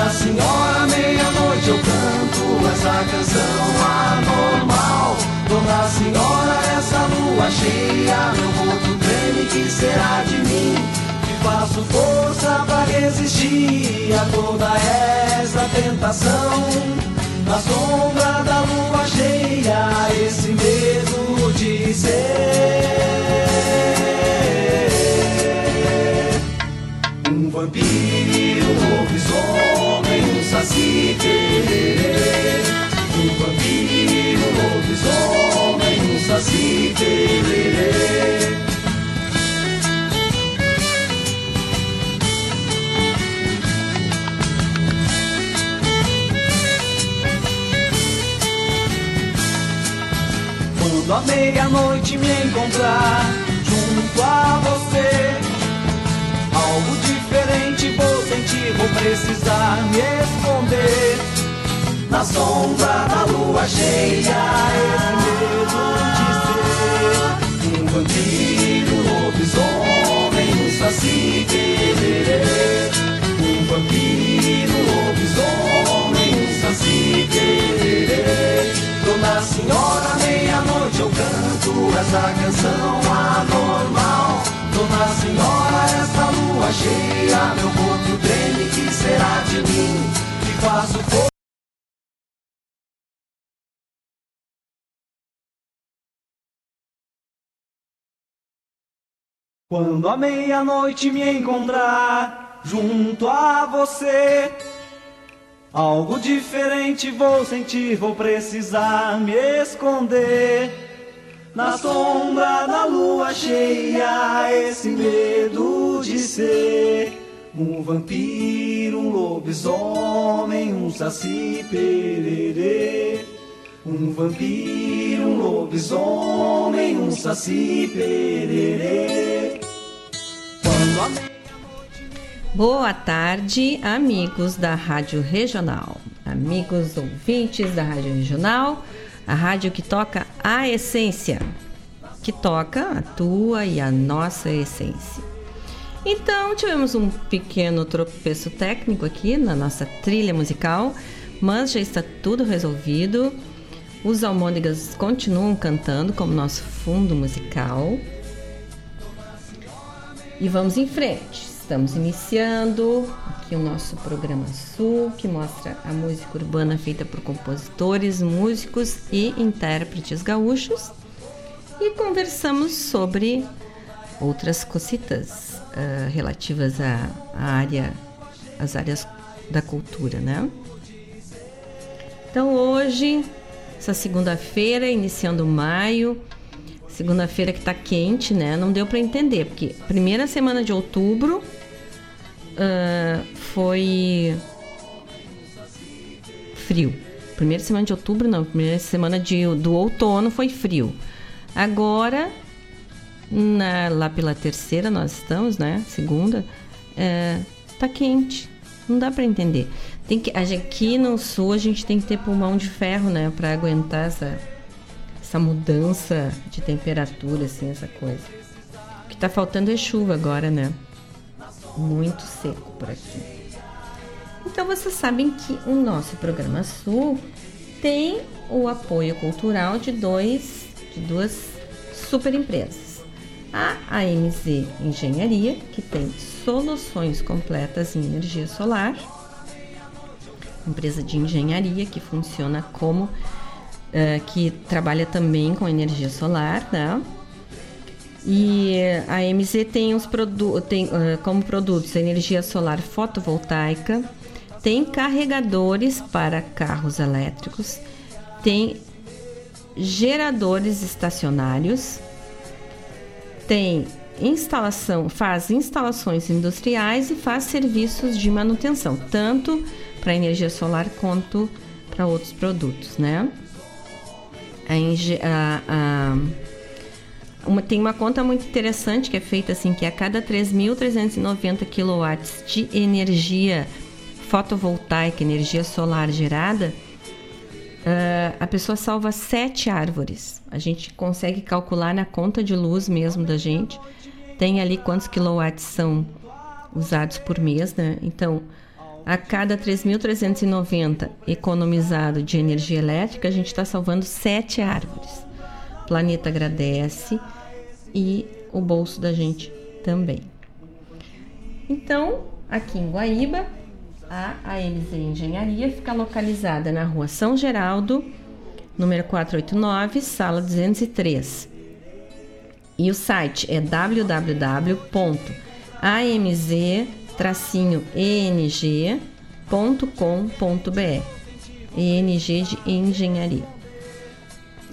Dona Senhora, meia-noite eu canto essa canção anormal. Dona Senhora, essa lua cheia, meu corpo treme, que será de mim? Que faço força pra resistir a toda essa tentação. Na sombra da lua cheia, esse medo de ser um vampiro, um saci pererê. Um vampiro, um lobisomem, um saci pererê. Quando a meia-noite me encontrar junto a você, algo diferente vou sentir, vou precisar me esconder. Na sombra da lua cheia, esse medo de ser um vampiro, um lobisomem, um saci pererê. Um vampiro, um lobisomem, um saci pererê. Dona Senhora, meia-noite eu canto essa canção anormal. Dona Senhora, essa lua cheia, meu corpo treme, que será de mim? Faço força. Quando a meia-noite me encontrar junto a você, algo diferente vou sentir, vou precisar me esconder. Na sombra da lua cheia, esse medo de ser um vampiro, um lobisomem, um saci pererê. Um vampiro, um lobisomem, um saci pererê. Boa tarde, amigos da Rádio Regional, amigos ouvintes da Rádio Regional, a rádio que toca a essência, que toca a tua e a nossa essência. Então, tivemos um pequeno tropeço técnico aqui na nossa trilha musical, mas já está tudo resolvido. Os almôndegas continuam cantando como nosso fundo musical. E vamos em frente. Estamos iniciando aqui o nosso programa Sul, que mostra a música urbana feita por compositores, músicos e intérpretes gaúchos. E conversamos sobre outras cositas ah, relativas à, à área, às áreas da cultura, né? Então hoje, essa segunda-feira, iniciando maio, segunda-feira que tá quente, né? Não deu para entender, porque primeira semana de outubro ah, foi frio. Primeira semana de outubro, não. Primeira semana de, do outono foi frio. Agora, na- lá pela terceira nós estamos, né? Segunda, é, tá quente. Não dá para entender. Tem que, aqui no sul a gente tem que ter pulmão de ferro, né? Para aguentar essa, essa mudança de temperatura, assim, essa coisa. O que tá faltando é chuva agora, né? Muito seco por aqui. Então vocês sabem que o nosso programa Sul tem o apoio cultural de dois de duas super empresas. A AMZ Engenharia, que tem soluções completas em energia solar, empresa de engenharia que funciona como eh, que trabalha também com energia solar, né? E a MZ tem, os produ tem eh, como produtos energia solar fotovoltaica, tem carregadores para carros elétricos, tem geradores estacionários, tem instalação, faz instalações industriais e faz serviços de manutenção, tanto para energia solar quanto para outros produtos, né? A, a, uma, tem uma conta muito interessante que é feita assim, que a cada 3.390 kW de energia fotovoltaica, energia solar gerada, uh, a pessoa salva sete árvores. A gente consegue calcular na conta de luz mesmo da gente. Tem ali quantos quilowatts são usados por mês, né? Então, a cada 3.390 economizado de energia elétrica, a gente está salvando sete árvores. O planeta agradece e o bolso da gente também. Então, aqui em Guaíba, a AMZ Engenharia fica localizada na rua São Geraldo, número 489, sala 203. E o site é www.amz-eng.com.br. ENG de Engenharia.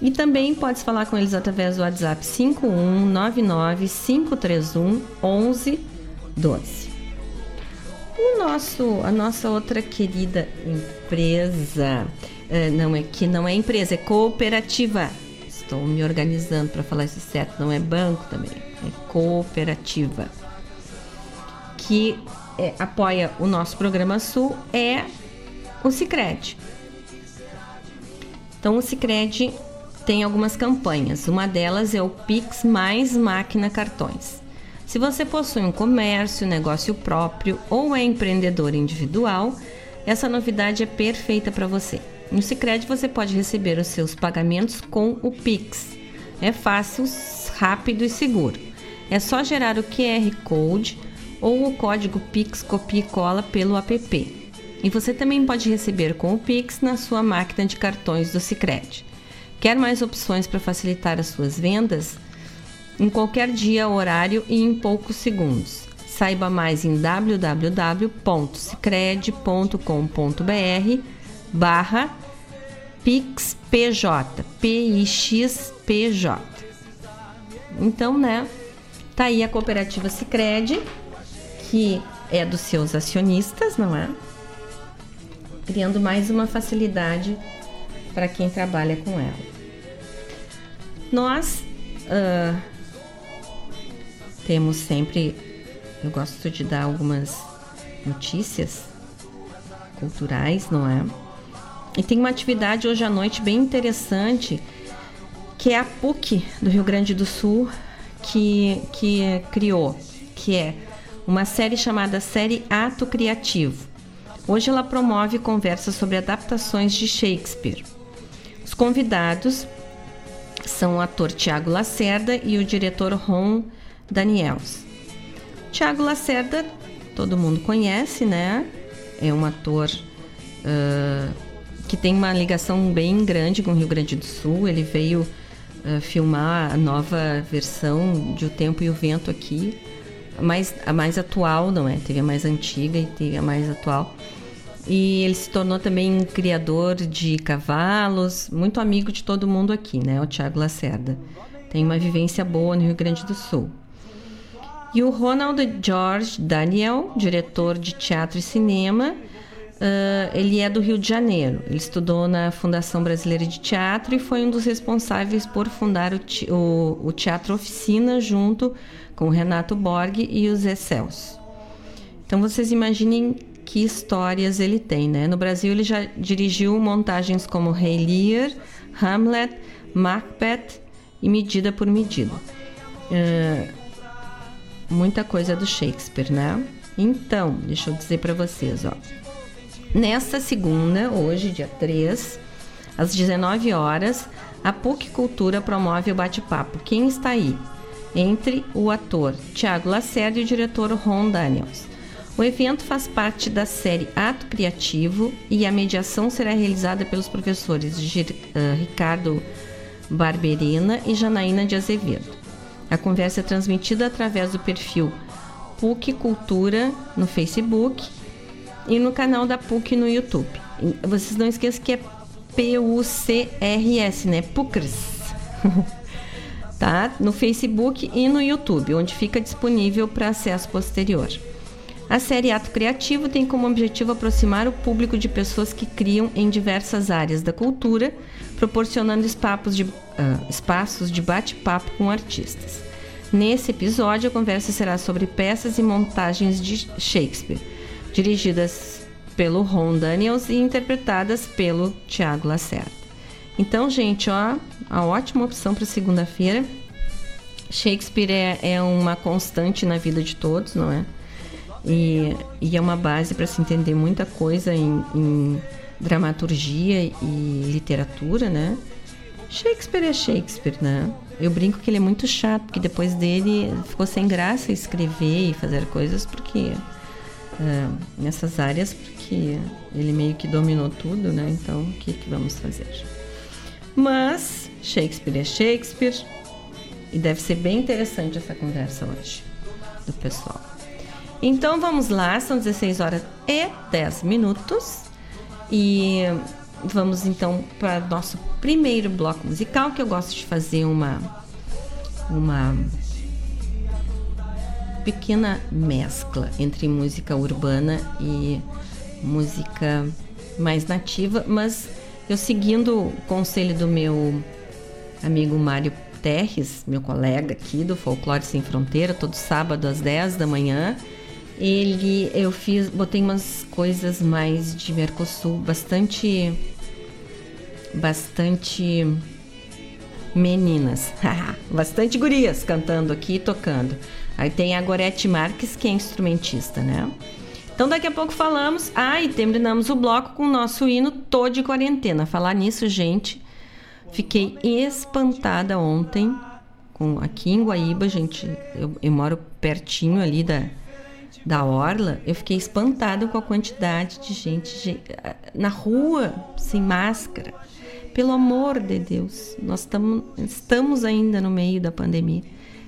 E também pode falar com eles através do WhatsApp 5199 531 1112. O nosso, a nossa outra querida empresa, é, não é que não é empresa, é cooperativa. Estou me organizando para falar isso certo, não é banco também, é cooperativa. Que é, apoia o nosso programa Sul é o Sicredi. Então o Sicredi tem algumas campanhas. Uma delas é o Pix mais máquina cartões. Se você possui um comércio, negócio próprio ou é empreendedor individual, essa novidade é perfeita para você. No Sicredi você pode receber os seus pagamentos com o Pix. É fácil, rápido e seguro. É só gerar o QR Code ou o código Pix copia e cola pelo app. E você também pode receber com o Pix na sua máquina de cartões do Sicredi. Quer mais opções para facilitar as suas vendas? Em qualquer dia, horário e em poucos segundos. Saiba mais em www.cicred.com.br barra PixPJ, P-I-X-P-J. Então, né, tá aí a cooperativa Cicred, que é dos seus acionistas, não é? Criando mais uma facilidade para quem trabalha com ela. Nós uh, temos sempre, eu gosto de dar algumas notícias culturais, não é? E tem uma atividade hoje à noite bem interessante, que é a PUC do Rio Grande do Sul, que, que criou, que é uma série chamada Série Ato Criativo. Hoje ela promove conversas sobre adaptações de Shakespeare. Os convidados são o ator Tiago Lacerda e o diretor Ron Daniels. Tiago Lacerda, todo mundo conhece, né? É um ator uh, que tem uma ligação bem grande com o Rio Grande do Sul. Ele veio uh, filmar a nova versão de O Tempo e o Vento aqui. A mais, a mais atual, não é? Teve a mais antiga e teve a mais atual. E ele se tornou também criador de cavalos, muito amigo de todo mundo aqui, né? O Tiago Lacerda. Tem uma vivência boa no Rio Grande do Sul. E o Ronald George Daniel, diretor de teatro e cinema, uh, ele é do Rio de Janeiro. Ele estudou na Fundação Brasileira de Teatro e foi um dos responsáveis por fundar o, o, o Teatro Oficina junto com Renato Borg e o Zé Celso. Então vocês imaginem que histórias ele tem, né? No Brasil ele já dirigiu montagens como Rei Lear, Hamlet, Macbeth e Medida por Medida. Uh, muita coisa do Shakespeare, né? Então, deixa eu dizer para vocês, ó. Nesta segunda, hoje, dia 3, às 19 horas, a PUC Cultura promove o bate-papo Quem está aí? Entre o ator Tiago Lacerda e o diretor Ron Daniels. O evento faz parte da série Ato Criativo e a mediação será realizada pelos professores uh, Ricardo Barberina e Janaína de Azevedo. A conversa é transmitida através do perfil PUC Cultura no Facebook e no canal da PUC no YouTube. Vocês não esqueçam que é P-U-C-R-S, né? PUCRS. tá? No Facebook e no YouTube, onde fica disponível para acesso posterior. A série Ato Criativo tem como objetivo aproximar o público de pessoas que criam em diversas áreas da cultura, proporcionando espaços de, uh, espaços de bate-papo com artistas. Nesse episódio, a conversa será sobre peças e montagens de Shakespeare, dirigidas pelo Ron Daniels e interpretadas pelo Tiago Lacerda. Então, gente, ó, a ótima opção para segunda-feira. Shakespeare é, é uma constante na vida de todos, não é? E, e é uma base para se entender muita coisa em, em dramaturgia e literatura, né? Shakespeare é Shakespeare, né? Eu brinco que ele é muito chato, porque depois dele ficou sem graça escrever e fazer coisas, porque uh, nessas áreas, porque ele meio que dominou tudo, né? Então, o que, que vamos fazer? Mas Shakespeare é Shakespeare e deve ser bem interessante essa conversa hoje do pessoal. Então vamos lá, são 16 horas e 10 minutos. E vamos então para nosso primeiro bloco musical, que eu gosto de fazer uma uma pequena mescla entre música urbana e música mais nativa, mas eu seguindo o conselho do meu amigo Mário Terres, meu colega aqui do Folclore Sem Fronteira, todo sábado às 10 da manhã, ele eu fiz, botei umas coisas mais de Mercosul, bastante bastante meninas, bastante gurias cantando aqui e tocando. Aí tem a Gorete Marques, que é instrumentista, né? Então daqui a pouco falamos. Ah, e terminamos o bloco com o nosso hino Tô de Quarentena. Falar nisso, gente, fiquei espantada ontem com aqui em Guaíba, gente. Eu, eu moro pertinho ali da, da orla, eu fiquei espantada com a quantidade de gente na rua sem máscara. Pelo amor de Deus, nós tamo, estamos ainda no meio da pandemia.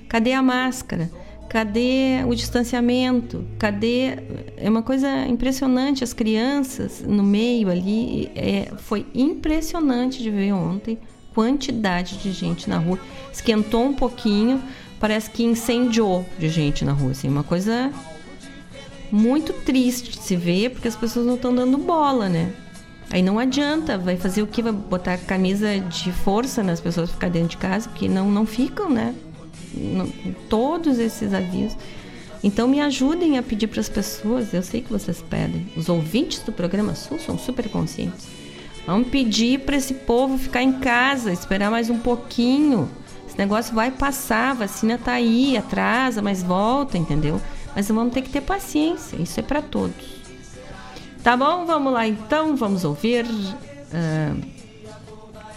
Cadê a máscara? Cadê o distanciamento? Cadê. É uma coisa impressionante, as crianças no meio ali. É, foi impressionante de ver ontem quantidade de gente na rua. Esquentou um pouquinho, parece que incendiou de gente na rua. Assim, uma coisa muito triste de se ver, porque as pessoas não estão dando bola, né? Aí não adianta, vai fazer o que? Vai botar camisa de força nas pessoas ficar dentro de casa, porque não, não ficam, né? Não, todos esses avisos. Então me ajudem a pedir para as pessoas, eu sei que vocês pedem. Os ouvintes do programa Sul são super conscientes. Vamos pedir para esse povo ficar em casa, esperar mais um pouquinho. Esse negócio vai passar, a vacina tá aí, atrasa, mas volta, entendeu? Mas vamos ter que ter paciência, isso é para todos. Tá bom? Vamos lá então, vamos ouvir uh,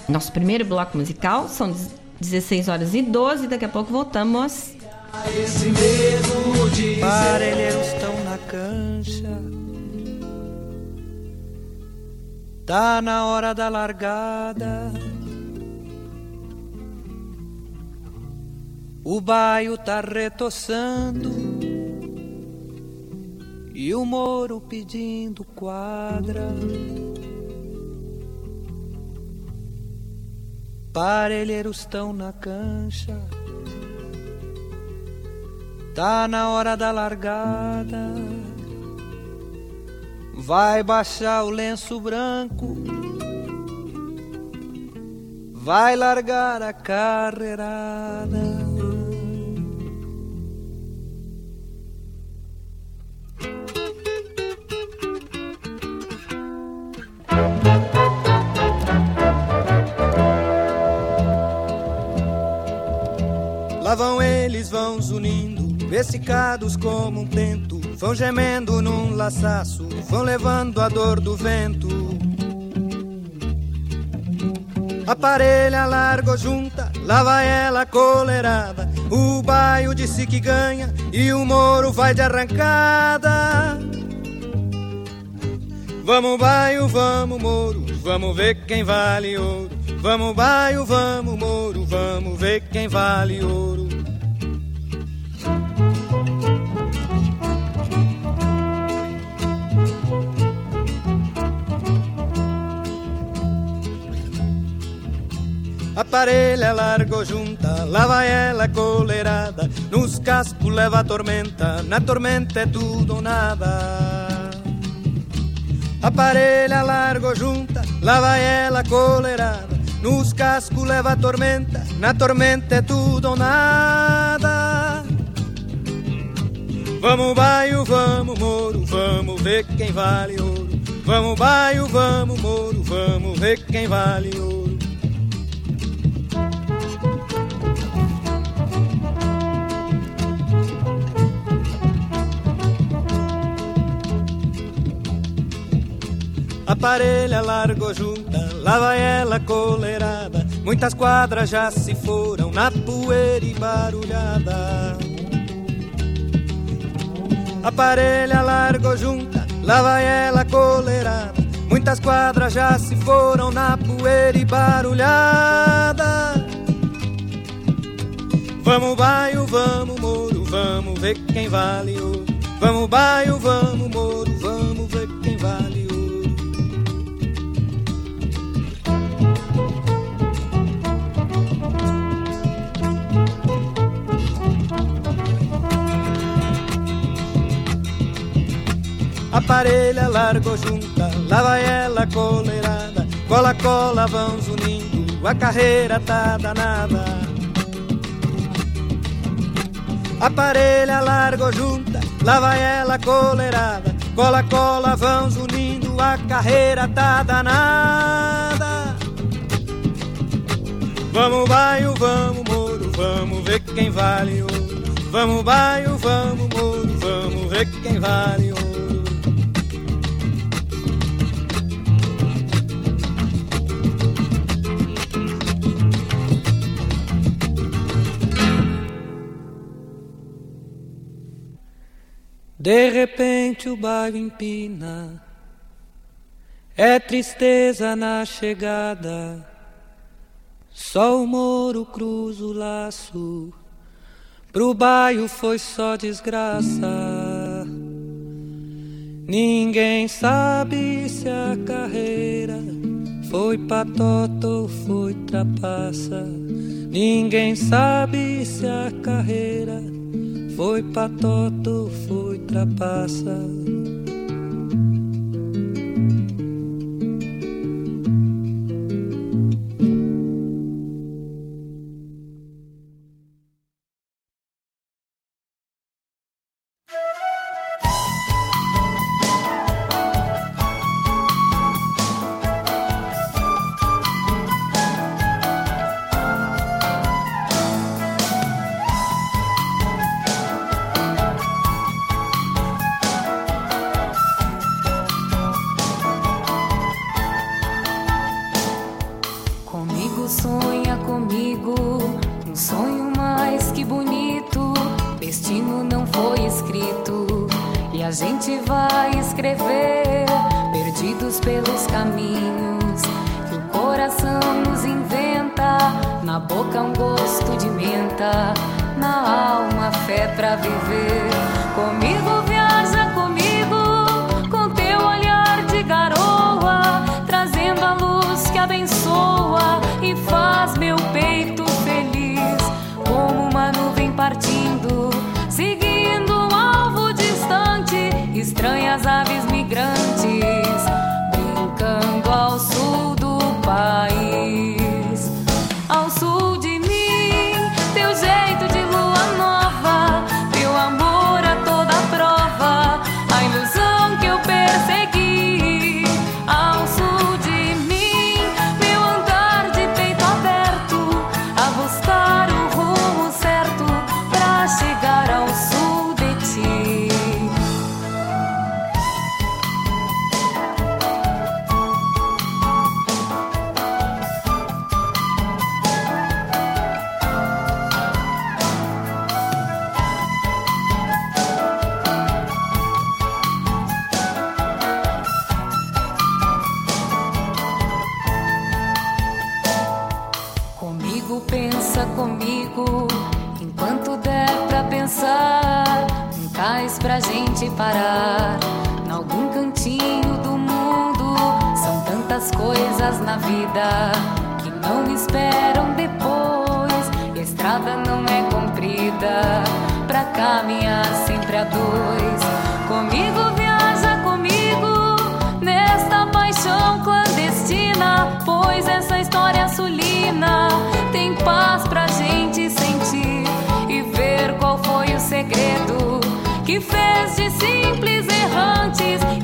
nosso primeiro bloco musical. São 16 horas e 12, daqui a pouco voltamos. Esse medo de Parelheiros estão na cancha. Tá na hora da largada. O baio tá retoçando e o moro pedindo quadra. Parelheiros estão na cancha, tá na hora da largada. Vai baixar o lenço branco, vai largar a carreirada. Lá vão eles, vão zunindo, vesicados como um tento, vão gemendo num laçaço, vão levando a dor do vento. A parelha largou junta, lá vai ela colerada. O baio disse que ganha e o moro vai de arrancada. Vamos baio, vamos moro, vamos ver quem vale ouro. Vamos baio, vamos moro, vamos ver quem vale ouro. A parelha largou junta, lá vai ela coleirada. Nos cascos leva a tormenta, na tormenta é tudo ou nada. A parelha largou junta, lá vai ela coleirada. Nos cascos leva a tormenta, na tormenta é tudo ou nada. Vamos baio, vamos moro, vamos ver quem vale ouro. Vamos baio, vamos moro, vamos ver quem vale ouro. A parelha largou junta, lá vai ela coleirada. Muitas quadras já se foram na poeira e barulhada. A parelha largou junta, lá vai ela coleirada. Muitas quadras já se foram na poeira e barulhada. Vamos baio, vamos moro, vamos ver quem vale ouro. Vamos baio, vamos parelha largou junta, lá vai ela coleirada. Cola, cola, vão unindo, a carreira tá danada. A parelha largou junta, lá vai ela coleirada. Cola, cola, vão unindo, a carreira tá danada. Vamos baio, vamos moro, vamos ver quem vale ouro. Vamos baio, vamos moro, vamos ver quem vale ouro. De repente o bairro empina, é tristeza na chegada. Só o moro cruza o laço, pro bairro foi só desgraça. Ninguém sabe se a carreira foi patota ou foi trapaça. Ninguém sabe se a carreira foi patota ou foi trapaça. Na vida que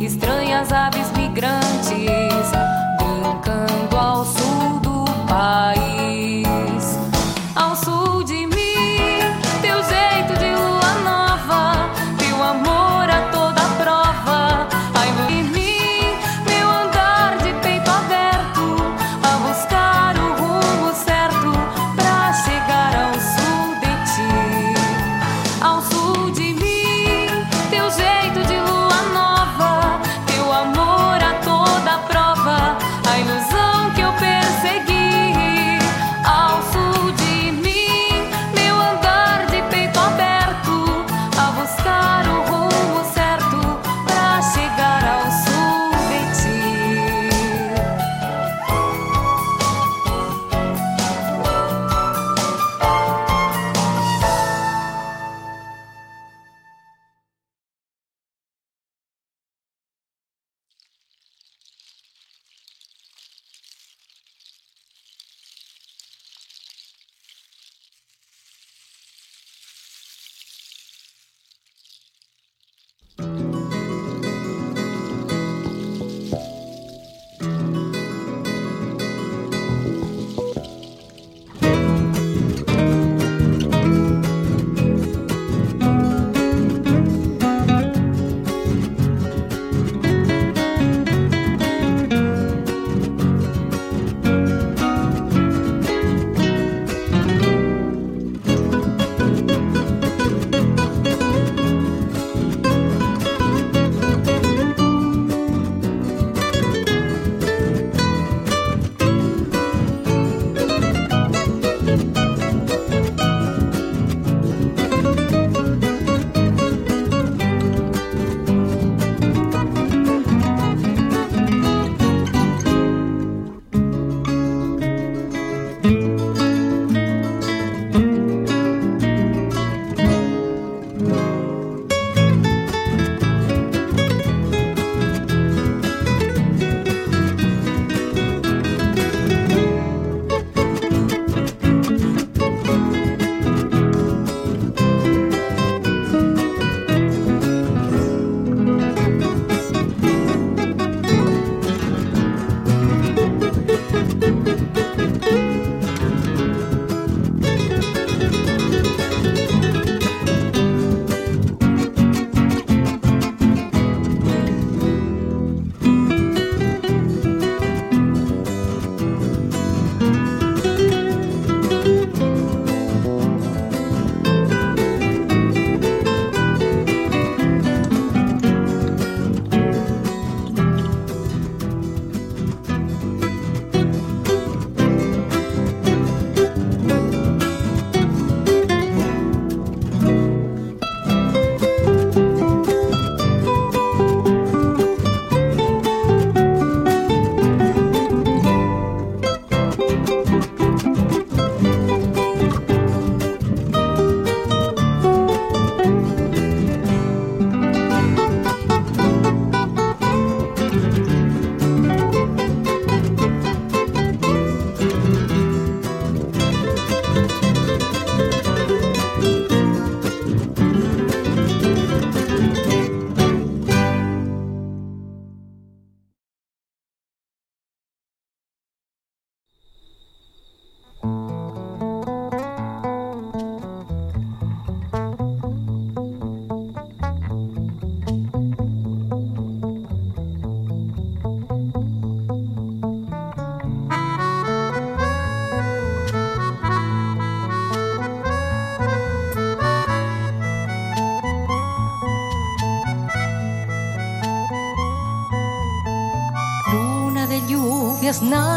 Estranhas aves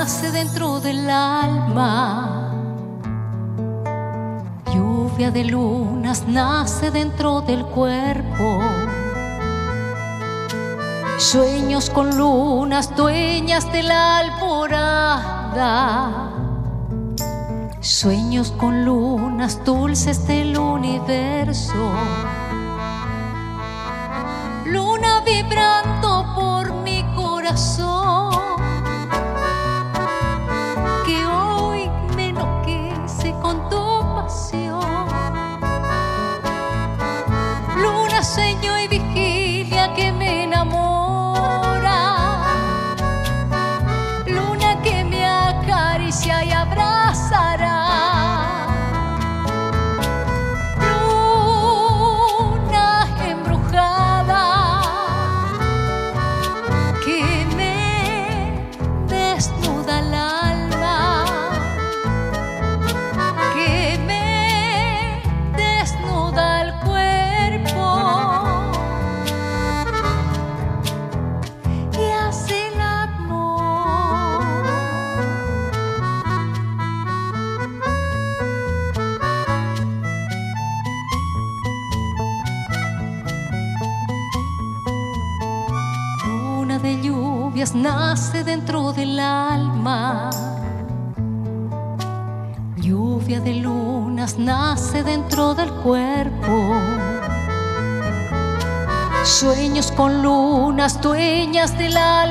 nace dentro del alma. Lluvia de lunas nace dentro del cuerpo. Sueños con lunas, dueñas de la alborada. Sueños con lunas, dulces del universo. Dueñas de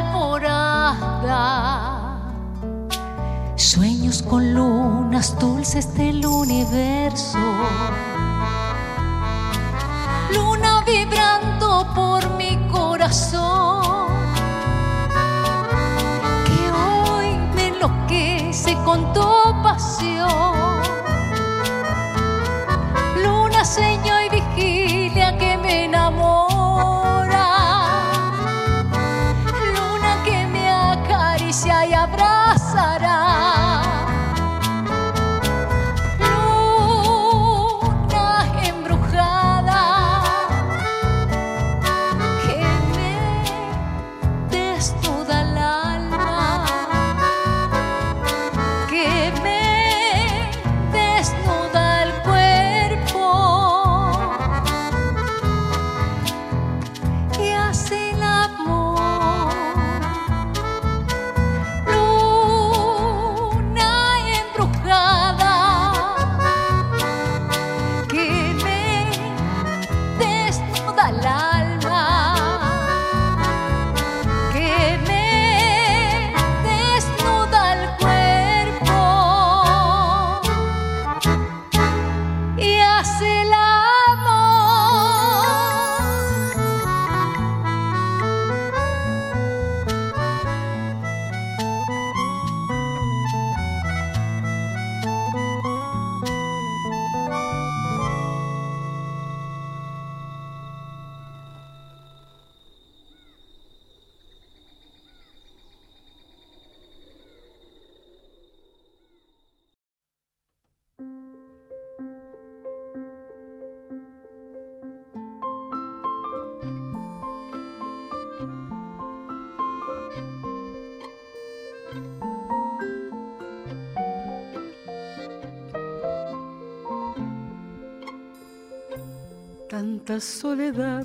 Tanta soledad,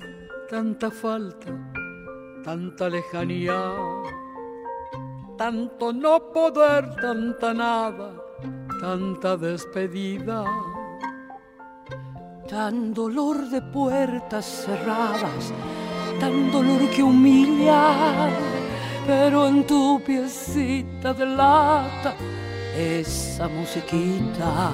tanta falta, tanta lejanía, tanto no poder, tanta nada, tanta despedida, tan dolor de puertas cerradas, tan dolor que humilla, pero en tu piecita de lata, esa musiquita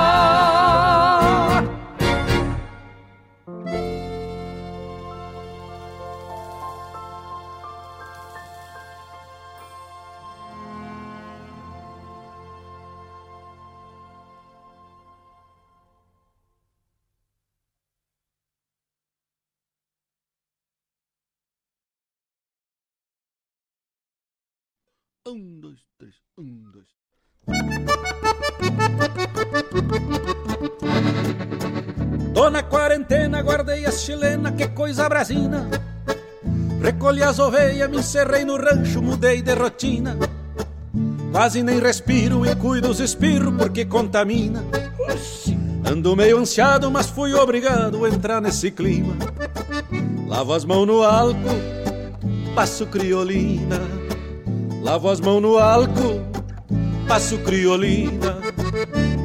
Um, dois, três, um, dois. Tô na quarentena, guardei as chilena, que coisa brasina. Recolhi as ovelhas, me encerrei no rancho, mudei de rotina. Quase nem respiro e cuido os espirros porque contamina. Ando meio ansiado, mas fui obrigado a entrar nesse clima. Lavo as mãos no álcool, passo criolina. Lavo as mãos no álcool, passo criolina.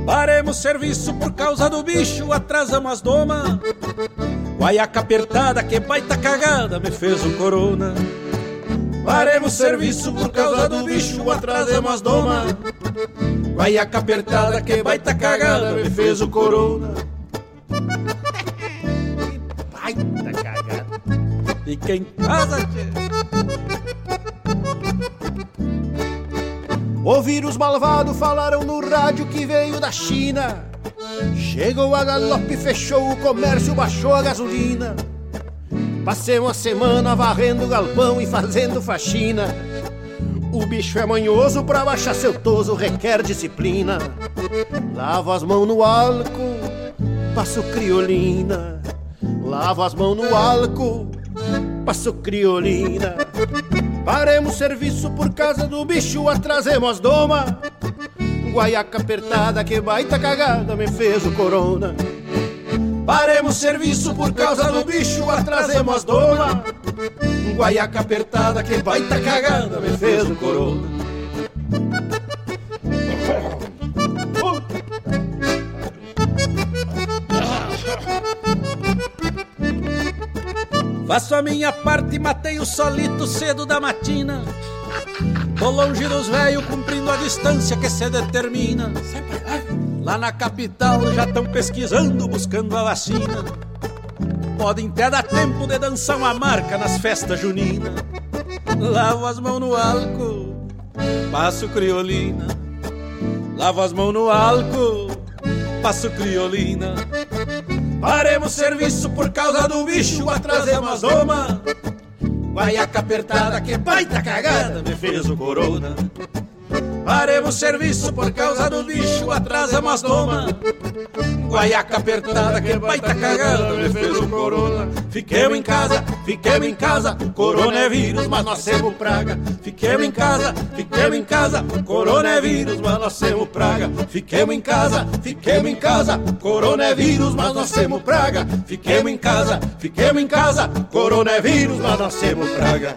Paremos serviço por causa do bicho, atrasamos as domas. Guaiaca apertada, que baita cagada, me fez um corona. Paremos serviço por causa do bicho, atrasamos as domas. Guaiaca apertada, que baita cagada, me fez o corona. baita cagada. Fica em casa, tchê. Ouviram os malvados, falaram no rádio que veio da China. Chegou a galope, fechou o comércio, baixou a gasolina. Passei uma semana varrendo o galpão e fazendo faxina. O bicho é manhoso, pra baixar seu toso requer disciplina. Lavo as mãos no álcool, passo criolina. Lavo as mãos no álcool, passo criolina. Paremos serviço por causa do bicho, atrasemos as doma. Guaiaca apertada, que baita cagada, me fez o corona. Paremos serviço por causa do bicho, atrasemos as doma. Guaiaca apertada, que baita cagada, me fez o corona. Faço a minha parte, matei o solito cedo da matina. Tô longe dos velhos, cumprindo a distância que se determina. Lá na capital já estão pesquisando, buscando a vacina. Podem até dar tempo de dançar uma marca nas festas juninas. Lavo as mãos no álcool, passo criolina. Lavo as mãos no álcool, passo criolina. Paremos serviço por causa do bicho, atrasemos as doma. Guaiaca apertada, que baita cagada, me fez o corona. Paremos serviço por causa do bicho, atrasamos as doma. Guaiaca apertada, que baita cagada, me fez o corona. Fiquemos em casa, fiquemos em casa, corona é vírus, mas nós temos praga. Fiquemos em casa, fiquemos em casa, corona é vírus, mas nós temos praga. Fiquemos em casa, fiquemos em casa, corona é vírus, mas nós temos praga. Fiquemos em casa, fiquemos em casa, corona é vírus, mas nós temos praga.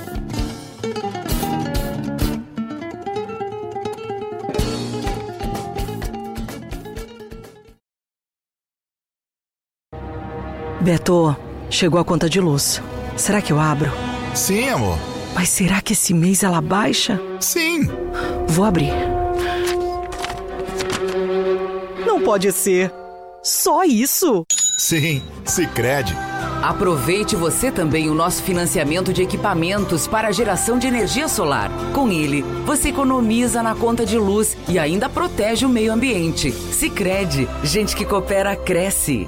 Beto, chegou a conta de luz. Será que eu abro? Sim, amor. Mas será que esse mês ela baixa? Sim. Vou abrir. Não pode ser. Só isso? Sim, Sicredi. Aproveite você também o nosso financiamento de equipamentos para a geração de energia solar. Com ele, você economiza na conta de luz e ainda protege o meio ambiente. Sicredi, gente que coopera cresce.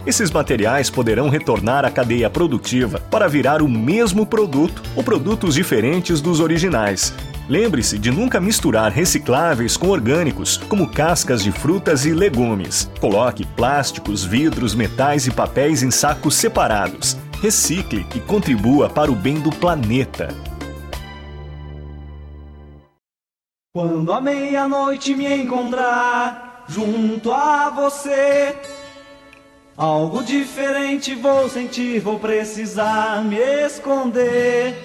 Esses materiais poderão retornar à cadeia produtiva para virar o mesmo produto ou produtos diferentes dos originais. Lembre-se de nunca misturar recicláveis com orgânicos, como cascas de frutas e legumes. Coloque plásticos, vidros, metais e papéis em sacos separados. Recicle e contribua para o bem do planeta. Quando a meia-noite me encontrar junto a você, algo diferente vou sentir, vou precisar me esconder.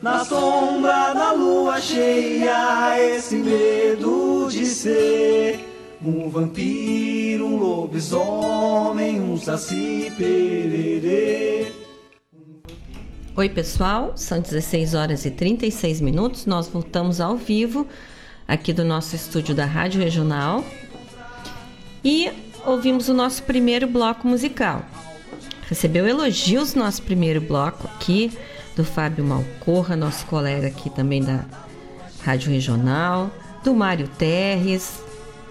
Na sombra da lua cheia, esse medo de ser um vampiro, um lobisomem, um saci pererê. Oi, pessoal, são 16 horas e 36 minutos. Nós voltamos ao vivo aqui do nosso estúdio da Rádio Regional e ouvimos o nosso primeiro bloco musical. Recebeu elogios no nosso primeiro bloco aqui do Fábio Malcorra, nosso colega aqui também da Rádio Regional, do Mário Terres.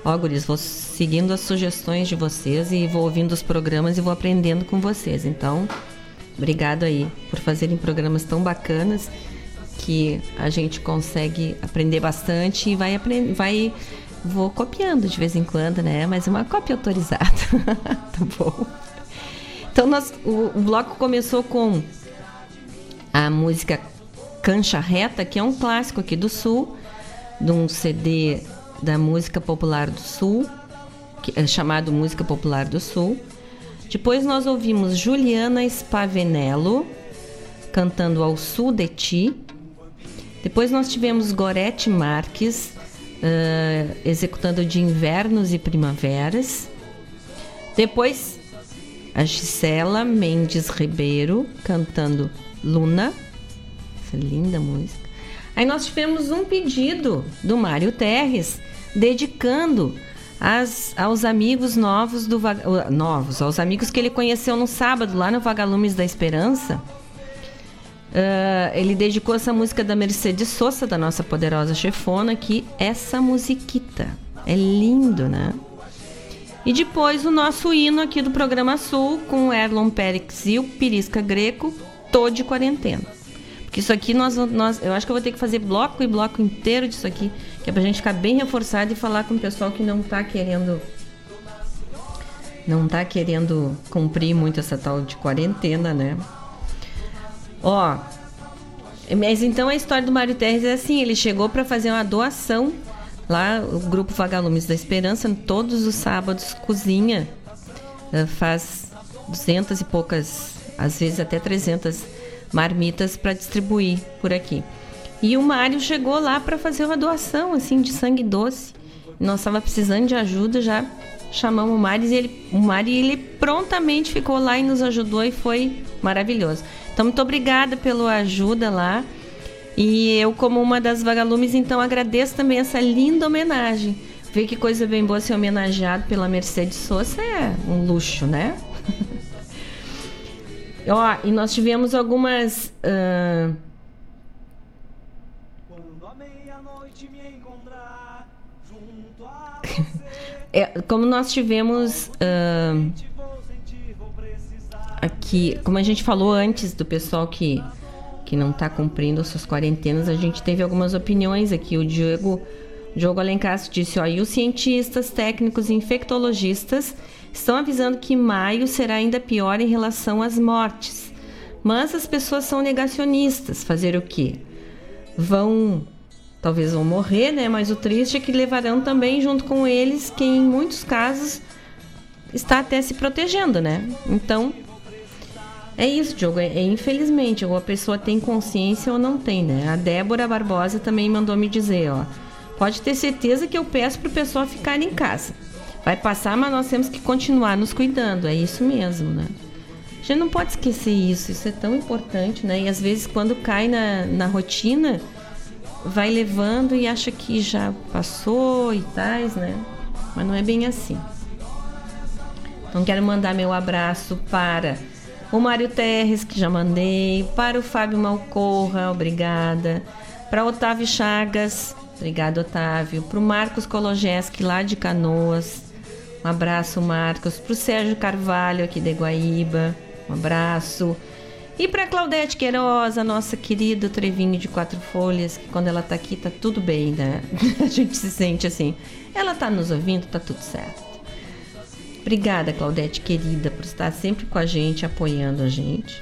Ó, guris, vou seguindo as sugestões de vocês e vou ouvindo os programas e vou aprendendo com vocês. Então, obrigado aí por fazerem programas tão bacanas que a gente consegue aprender bastante e vai vai vou copiando de vez em quando, né? Mas uma cópia autorizada. tá bom. Então, nós, o, o bloco começou com a música Cancha Reta, que é um clássico aqui do Sul, de um CD da Música Popular do Sul, que é chamado Música Popular do Sul. Depois nós ouvimos Juliana Spavenello cantando Ao Sul de Ti. Depois nós tivemos Gorete Marques uh, executando de Invernos e Primaveras. Depois a Gisela Mendes Ribeiro cantando Luna. Essa linda música. Aí nós tivemos um pedido do Mário Terres dedicando as, aos amigos novos do novos, aos amigos que ele conheceu no sábado lá no Vagalumes da Esperança. Uh, ele dedicou essa música da Mercedes Sosa, da nossa poderosa chefona, que essa musiquita é lindo, né? E depois o nosso hino aqui do programa Sul com Erlon Pérez e o Pirisca Greco, tô de quarentena. Porque isso aqui nós, nós. Eu acho que eu vou ter que fazer bloco e bloco inteiro disso aqui. Que é pra gente ficar bem reforçado e falar com o pessoal que não tá querendo. Não tá querendo cumprir muito essa tal de quarentena, né? Ó. Mas então a história do Mário Terres é assim: ele chegou para fazer uma doação lá, o grupo Vagalumes da Esperança, todos os sábados cozinha, eh, faz duzentas e poucas às vezes até 300 marmitas para distribuir por aqui. E o Mário chegou lá para fazer uma doação assim de sangue doce. Nós estava precisando de ajuda, já chamamos o Mário e ele, o Mário ele prontamente ficou lá e nos ajudou e foi maravilhoso. Então muito obrigada pela ajuda lá. E eu como uma das vagalumes, então agradeço também essa linda homenagem. Ver que coisa bem boa ser homenageado pela Mercedes Sosa é um luxo, né? Ó, e nós tivemos algumas. Uh, É, como nós tivemos uh, aqui, como a gente falou antes do pessoal que, que não está cumprindo suas quarentenas, a gente teve algumas opiniões aqui. O Diego, Diogo Alencar disse: ó, e os cientistas, técnicos e infectologistas estão avisando que maio será ainda pior em relação às mortes. Mas as pessoas são negacionistas. Fazer o quê? Vão talvez vão morrer, né? Mas o triste é que levarão também junto com eles quem em muitos casos está até se protegendo, né? Então é isso, Diogo. É, é, infelizmente, ou a pessoa tem consciência ou não tem, né? A Débora Barbosa também mandou me dizer, ó. Pode ter certeza que eu peço para o pessoal ficar em casa. Vai passar, mas nós temos que continuar nos cuidando. É isso mesmo, né? A gente não pode esquecer isso. Isso é tão importante, né? E às vezes quando cai na, na rotina, vai levando e acha que já passou e tais, né? Mas não é bem assim. Então quero mandar meu abraço para o Mário Terres, que já mandei, para o Fábio Malcorra, obrigada, para Otávio Chagas, obrigado Otávio, para o Marcos Kologeski lá de Canoas, um abraço Marcos, para o Sérgio Carvalho aqui de Guaíba, um abraço. E para Claudete Queiroz, a nossa querida Trevinho de Quatro Folhas, que quando ela tá aqui tá tudo bem, né? A gente se sente assim. Ela tá nos ouvindo, tá tudo certo. Obrigada, Claudete querida, por estar sempre com a gente, apoiando a gente,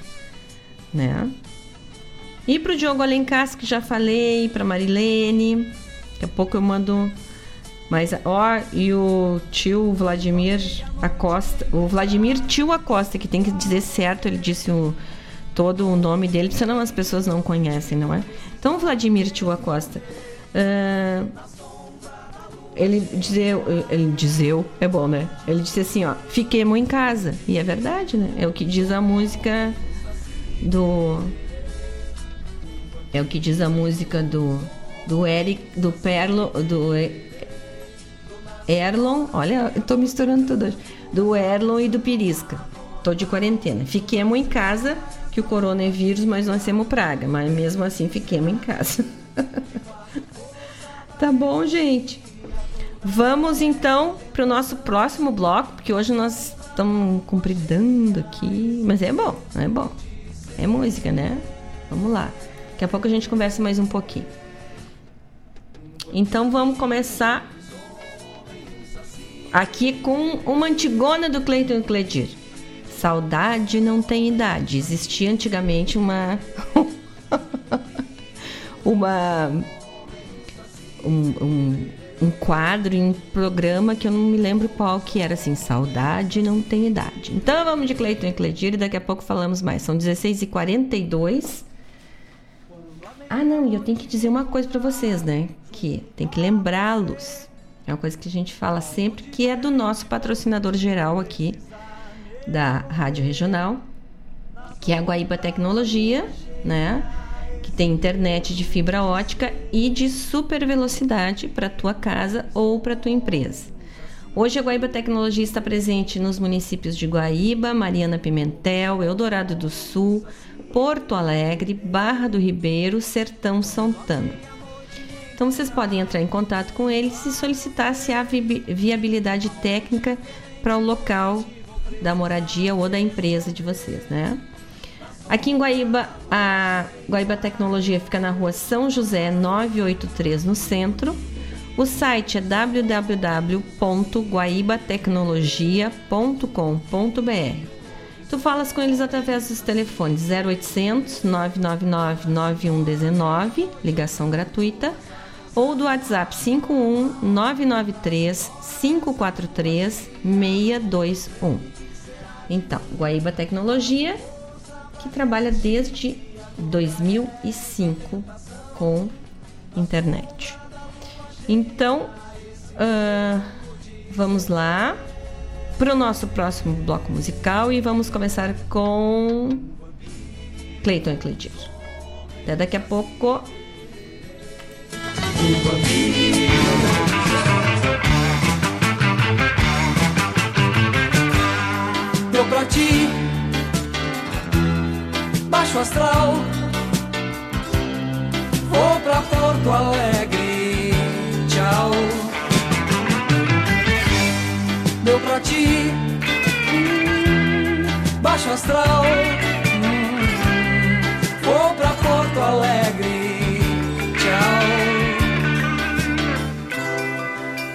né? E pro Diogo Alencar, que já falei, pra Marilene. Daqui a pouco eu mando mas, ó, e o tio Vladimir Acosta, o Vladimir Tio Acosta, que tem que dizer certo, ele disse o todo o nome dele, senão as pessoas não conhecem, não é? Então, Vladimir Tio Acosta, uh, ele dizeu, ele dizeu, é bom, né? Ele disse assim, ó, fiquemos em casa. E é verdade, né? É o que diz a música do... É o que diz a música do, do Eric, do Perlo, do Erlon, olha, eu tô misturando tudo hoje, do Erlon e do Pirisca. Tô de quarentena. Fiquemos em casa, que o coronavírus, mas nós temos praga. Mas mesmo assim, fiquemos em casa. tá bom, gente? Vamos então para o nosso próximo bloco, porque hoje nós estamos cumpridando aqui. Mas é bom, é bom. É música, né? Vamos lá. Daqui a pouco a gente conversa mais um pouquinho. Então vamos começar aqui com uma antigona do Cleiton Cledir. Saudade não tem idade. Existia antigamente uma. uma. Um, um, um, quadro em um programa que eu não me lembro qual que era assim, Saudade não tem idade. Então vamos de Cleiton e Cledir e daqui a pouco falamos mais. São 16h42. Ah, não, e eu tenho que dizer uma coisa para vocês, né? Que tem que lembrá-los. É uma coisa que a gente fala sempre, que é do nosso patrocinador geral aqui, da Rádio Regional, que é a Guaíba Tecnologia, né? Que tem internet de fibra ótica e de super velocidade para tua casa ou para tua empresa. Hoje a Guaíba Tecnologia está presente nos municípios de Guaíba, Mariana Pimentel, Eldorado do Sul, Porto Alegre, Barra do Ribeiro, Sertão Santana. Então vocês podem entrar em contato com eles e solicitar se há viabilidade técnica para o local da moradia ou da empresa de vocês, né? Aqui em Guaíba, a Guaíba Tecnologia fica na rua São José 983, no centro. O site é www.guaibatecnologia.com.br. Tu falas com eles através dos telefones 0800 999 9119, ligação gratuita, ou do WhatsApp 51 993 543 621. Então, Guaíba Tecnologia, que trabalha desde 2005 com internet. Então, uh, vamos lá para o nosso próximo bloco musical e vamos começar com Cleiton e Cleidir. Até daqui a pouco. pra ti baixo astral. Vou pra Porto Alegre, tchau. Deu pra ti, hum, baixo astral. Hum, vou pra Porto Alegre, tchau.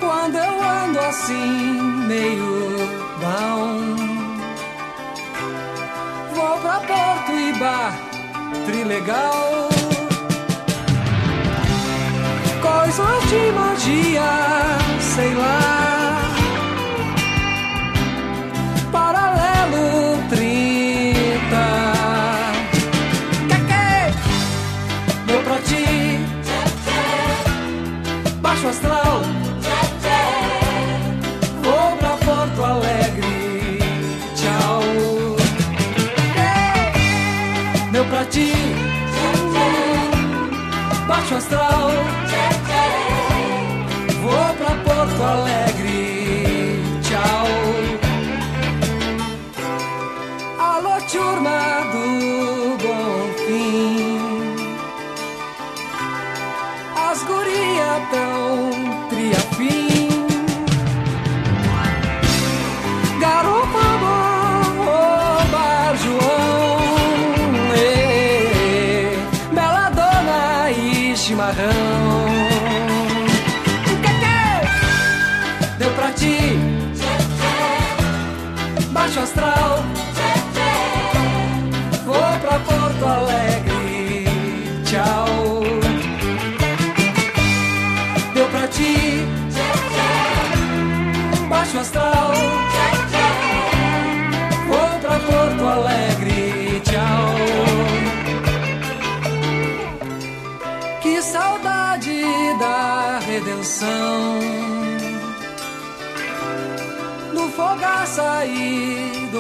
Quando eu ando assim, meio down Sol pra Porto e Bar, Trilegal. Coisas de magia, sei lá. Paralelo. astral. Vou pra Porto Alegre.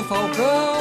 否可？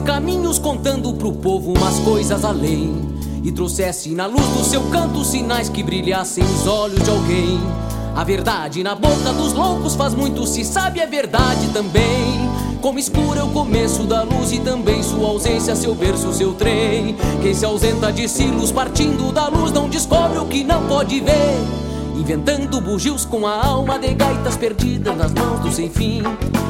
caminhos contando pro povo umas coisas além. E trouxesse na luz do seu canto sinais que brilhassem os olhos de alguém. A verdade na boca dos loucos faz muito, se sabe é verdade também. Como escura é o começo da luz e também sua ausência, seu berço, seu trem. Quem se ausenta de si, luz partindo da luz, não descobre o que não pode ver. Inventando bugios com a alma de gaitas perdidas nas mãos do sem fim.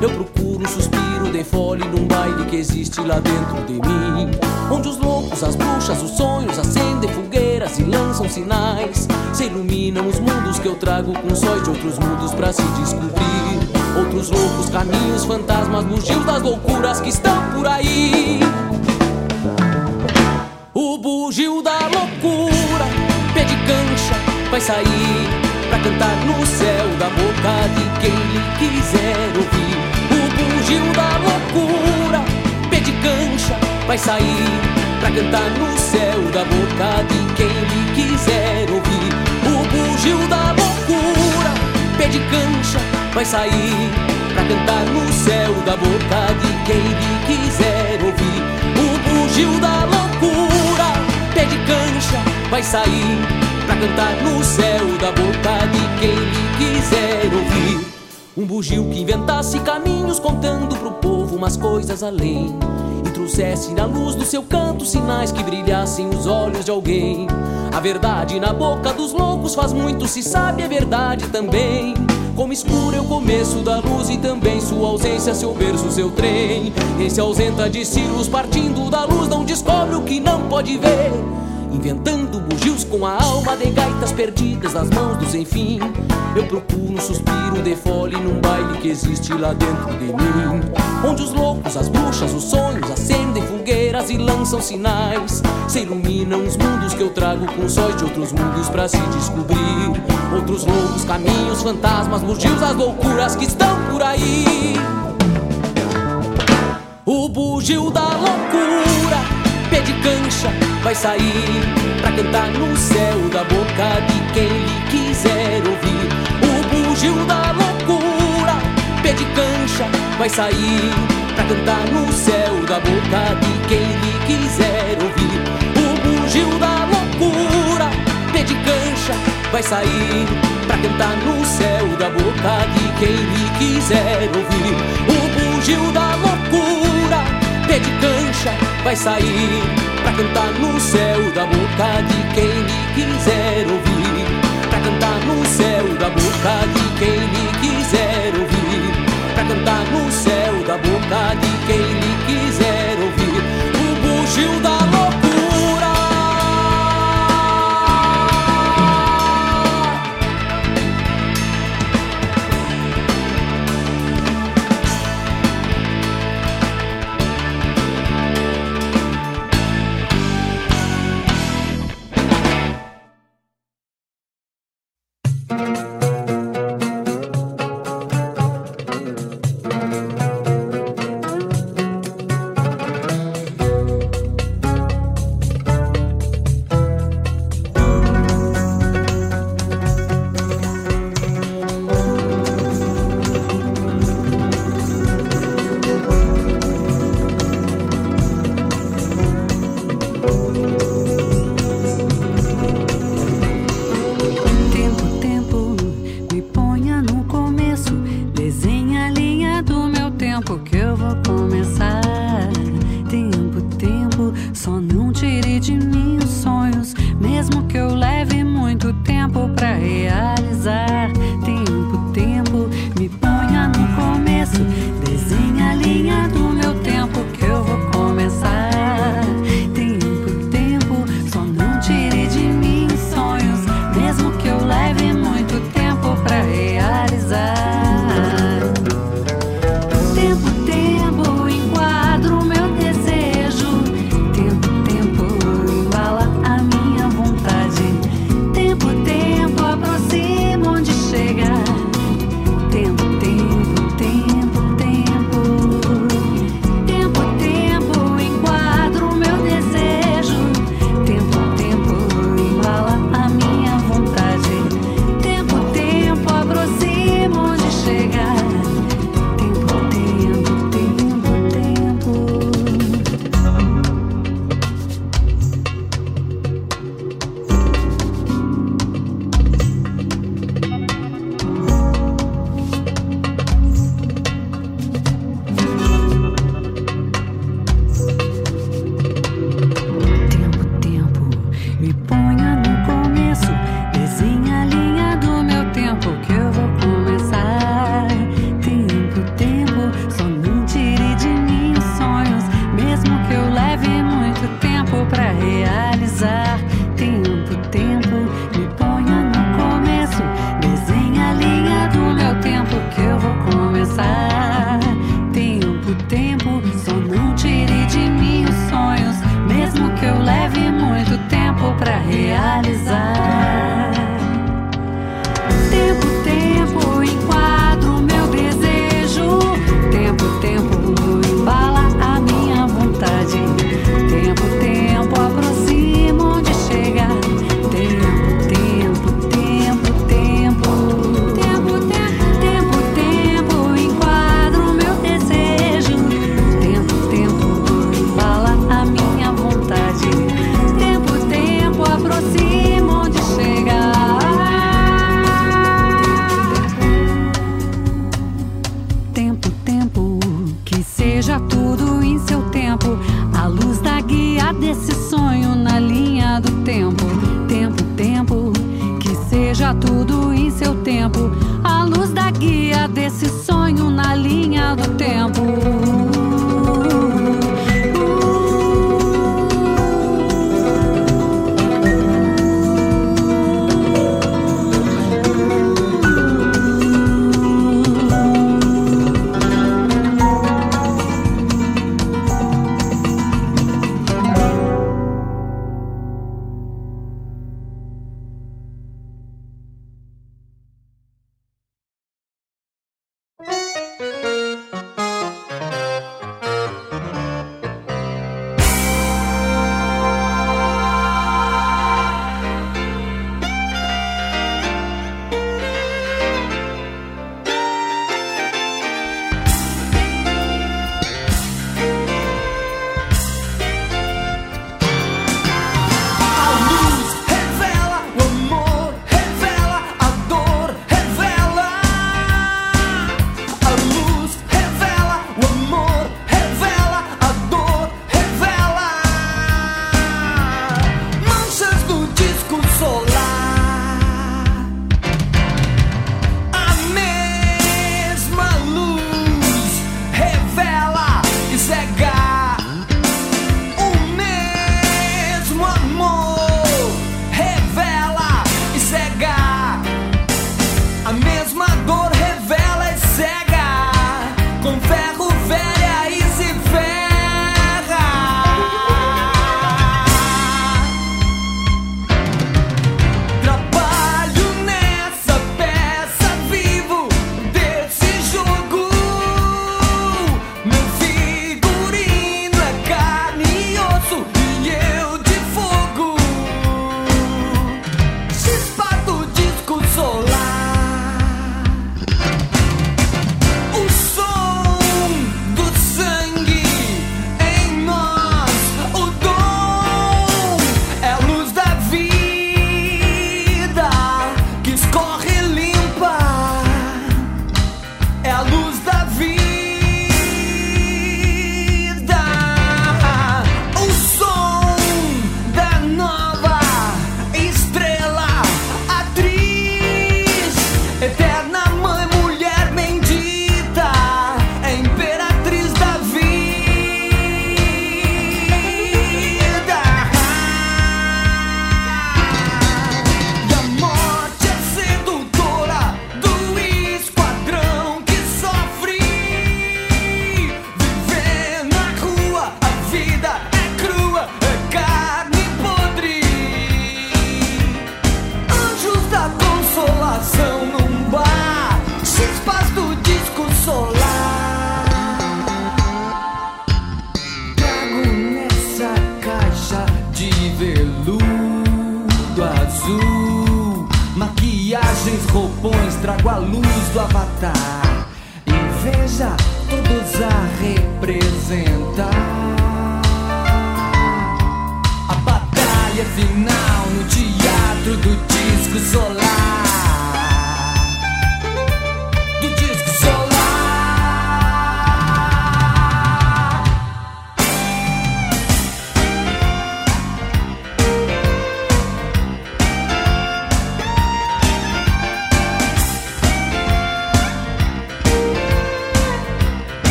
Eu procuro um suspiro fole num baile que existe lá dentro de mim. Onde os loucos, as bruxas, os sonhos acendem fogueiras e lançam sinais. Se iluminam os mundos que eu trago com sóis de outros mundos para se descobrir. Outros loucos caminhos, fantasmas, bugios das loucuras que estão por aí. O bugio da loucura, pé de cancha vai sair pra cantar no céu da boca de quem lhe quiser ouvir. Vai sair pra cantar no céu da boca de quem lhe quiser ouvir. O bugio da loucura, pé de cancha, vai sair pra cantar no céu da boca de quem lhe quiser ouvir. O bugio da loucura, pé de cancha, vai sair Pra cantar no céu da boca de quem lhe quiser ouvir Um bugio que inventasse caminhos contando pro povo umas coisas além trouxesse na luz do seu canto sinais que brilhassem os olhos de alguém A verdade na boca dos loucos faz muito, se sabe é verdade também como escuro é o começo da luz e também sua ausência, seu berço, seu trem. Quem se ausenta de silos partindo da luz não descobre o que não pode ver. Inventando bugios com a alma de gaitas perdidas nas mãos dos enfim. Eu procuro um suspiro de fole num baile que existe lá dentro de mim. Onde os loucos, as bruxas, os sonhos acendem fogueiras e lançam sinais. Se iluminam os mundos que eu trago com sóis de outros mundos para se descobrir. Outros loucos caminhos, fantasmas, bugios, as loucuras que estão por aí. O bugio da loucura pé de cancha vai sair pra cantar no céu da boca de quem vai sair pra cantar no céu da boca de quem lhe quiser ouvir. O bugio da loucura, pé de cancha vai sair pra cantar no céu da boca de quem lhe quiser ouvir. O bugio da loucura, pé de cancha vai sair pra cantar no céu da boca de quem lhe quiser ouvir. Pra cantar no céu da boca de quem lhe quiser ouvir. Pra cantar no da boca de quem lhe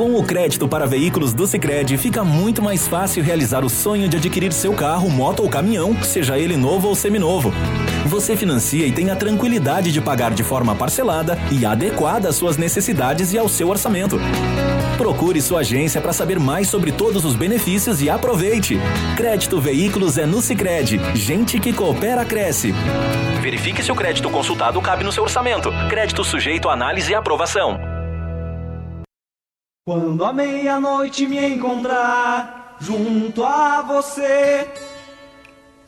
Com o crédito para veículos do Sicredi, fica muito mais fácil realizar o sonho de adquirir seu carro, moto ou caminhão, seja ele novo ou seminovo. Você financia e tem a tranquilidade de pagar de forma parcelada e adequada às suas necessidades e ao seu orçamento. Procure sua agência para saber mais sobre todos os benefícios e aproveite. Crédito Veículos é no Sicredi. Gente que coopera cresce. Verifique se o crédito consultado cabe no seu orçamento. Crédito sujeito a análise e aprovação. Quando a meia-noite me encontrar junto a você,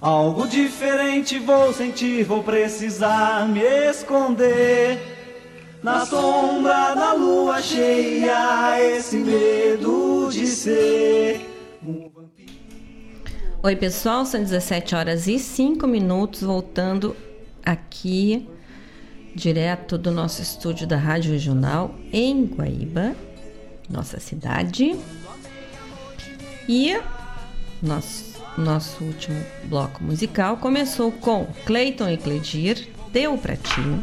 algo diferente vou sentir, vou precisar me esconder. Na sombra da lua cheia, esse medo de ser. Oi, pessoal, são 17 horas e 5 minutos, voltando aqui direto do nosso estúdio da Rádio Regional em Guaíba, nossa cidade. E nosso, nosso último bloco musical começou com Cleiton e Cledir, Deu Pra Ti,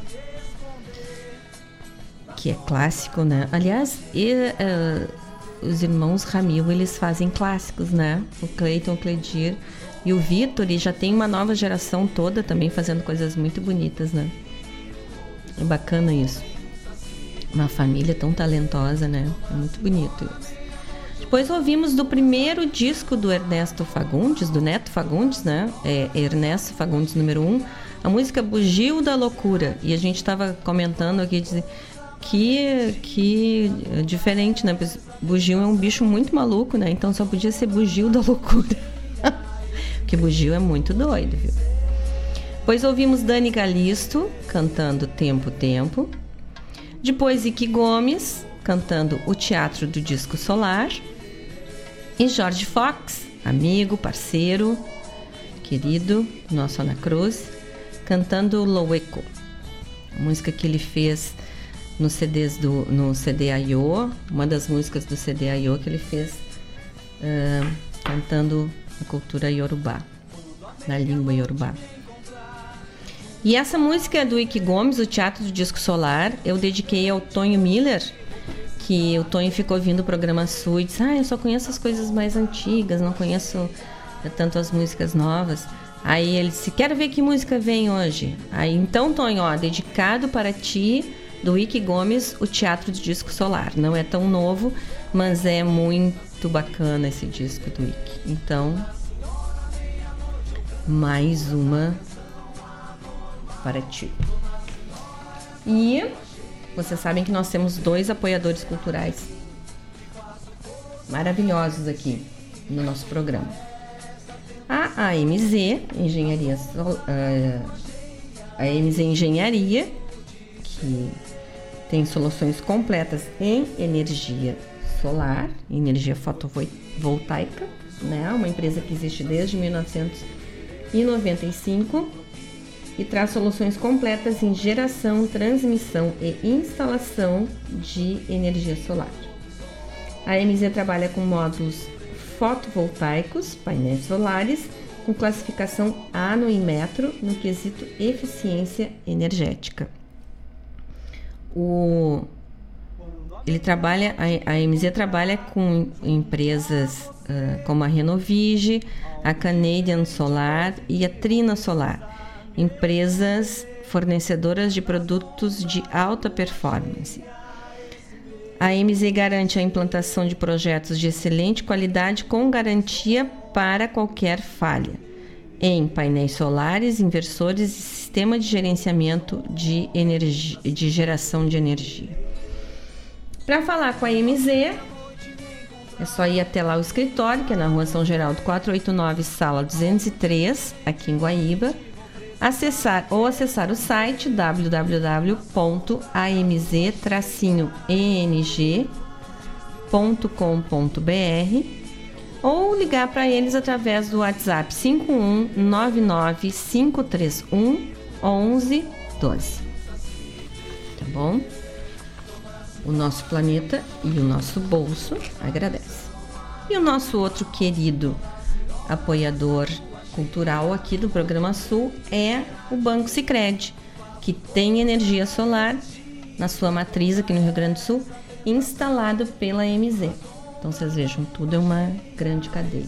que é clássico, né? Aliás, e, uh, os irmãos Ramil, eles fazem clássicos, né? O Cleiton, o Cledir e o Vitor, e já tem uma nova geração toda também fazendo coisas muito bonitas, né? É bacana isso. Uma família tão talentosa, né? É muito bonito isso. Depois ouvimos do primeiro disco do Ernesto Fagundes, do Neto Fagundes, né? É Ernesto Fagundes número 1, um, a música Bugio da Loucura. E a gente estava comentando aqui que, que diferente, né? Bugio é um bicho muito maluco, né? Então só podia ser Bugio da Loucura. Porque Bugio é muito doido, viu? Depois ouvimos Dani Galisto cantando Tempo, Tempo. Depois Ike Gomes cantando O Teatro do Disco Solar. E Jorge Fox, amigo, parceiro, querido, nosso Ana Cruz, cantando Loeco. Música que ele fez no, CDs do, no CD I.O., uma das músicas do CD I.O. que ele fez uh, cantando a cultura Yorubá, na língua Yorubá. E essa música é do Ike Gomes, o Teatro do Disco Solar, eu dediquei ao Tonho Miller, que o Tonho ficou ouvindo o programa Sul e disse, ah, eu só conheço as coisas mais antigas, não conheço tanto as músicas novas. Aí ele disse, quero ver que música vem hoje. Aí, então, Tonho, ó, dedicado para ti, do Ike Gomes, o Teatro do Disco Solar. Não é tão novo, mas é muito bacana esse disco do Ike. Então, mais uma para ti. E vocês sabem que nós temos dois apoiadores culturais maravilhosos aqui no nosso programa. A AMZ, Engenharia, a AMZ Engenharia, que tem soluções completas em energia solar, energia fotovoltaica, né? Uma empresa que existe desde 1995 e traz soluções completas em geração, transmissão e instalação de energia solar. A MZ trabalha com módulos fotovoltaicos, painéis solares, com classificação A no Inmetro no quesito eficiência energética. O, ele trabalha, a, a MZ trabalha com empresas uh, como a Renovige, a Canadian Solar e a Trina Solar, empresas fornecedoras de produtos de alta performance. A MZ garante a implantação de projetos de excelente qualidade com garantia para qualquer falha em painéis solares, inversores e sistema de gerenciamento de, energia, de geração de energia. Para falar com a MZ, é só ir até lá o escritório, que é na rua São Geraldo 489, sala 203, aqui em Guaíba acessar ou acessar o site www.amz-eng.com.br ou ligar para eles através do WhatsApp 5199 531 1112. Tá bom? O nosso planeta e o nosso bolso agradece. E o nosso outro querido apoiador cultural aqui do Programa Sul é o Banco Sicredi, que tem energia solar na sua matriz aqui no Rio Grande do Sul, instalado pela MZ. Então vocês vejam, tudo é uma grande cadeia.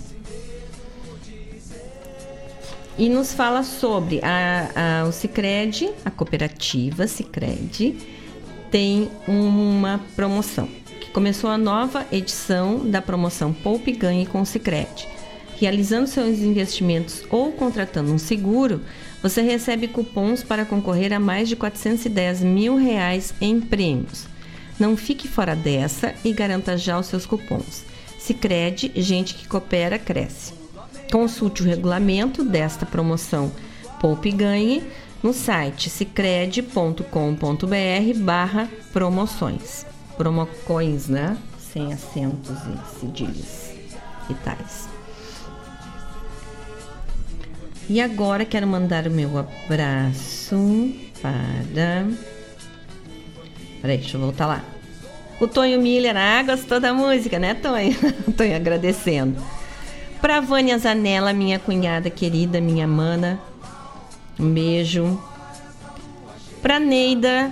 E nos fala sobre a, a, o Cicred, a cooperativa Cicred, tem uma promoção, que começou a nova edição da promoção Poupe Ganhe com o Cicred realizando seus investimentos ou contratando um seguro, você recebe cupons para concorrer a mais de 410 mil reais em prêmios. Não fique fora dessa e garanta já os seus cupons. Se crede, gente que coopera, cresce. Consulte o regulamento desta promoção Poupe e Ganhe no site cicred.com.br barra promoções. Promocoins, né? Sem acentos e cedilhas e tais. E agora quero mandar o meu abraço para. Peraí, deixa eu voltar lá. O Tonho Miller, ah, gostou da música, né, Tonho? Tonho agradecendo. Pra Vânia Zanella, minha cunhada querida, minha mana. Um beijo. Pra Neida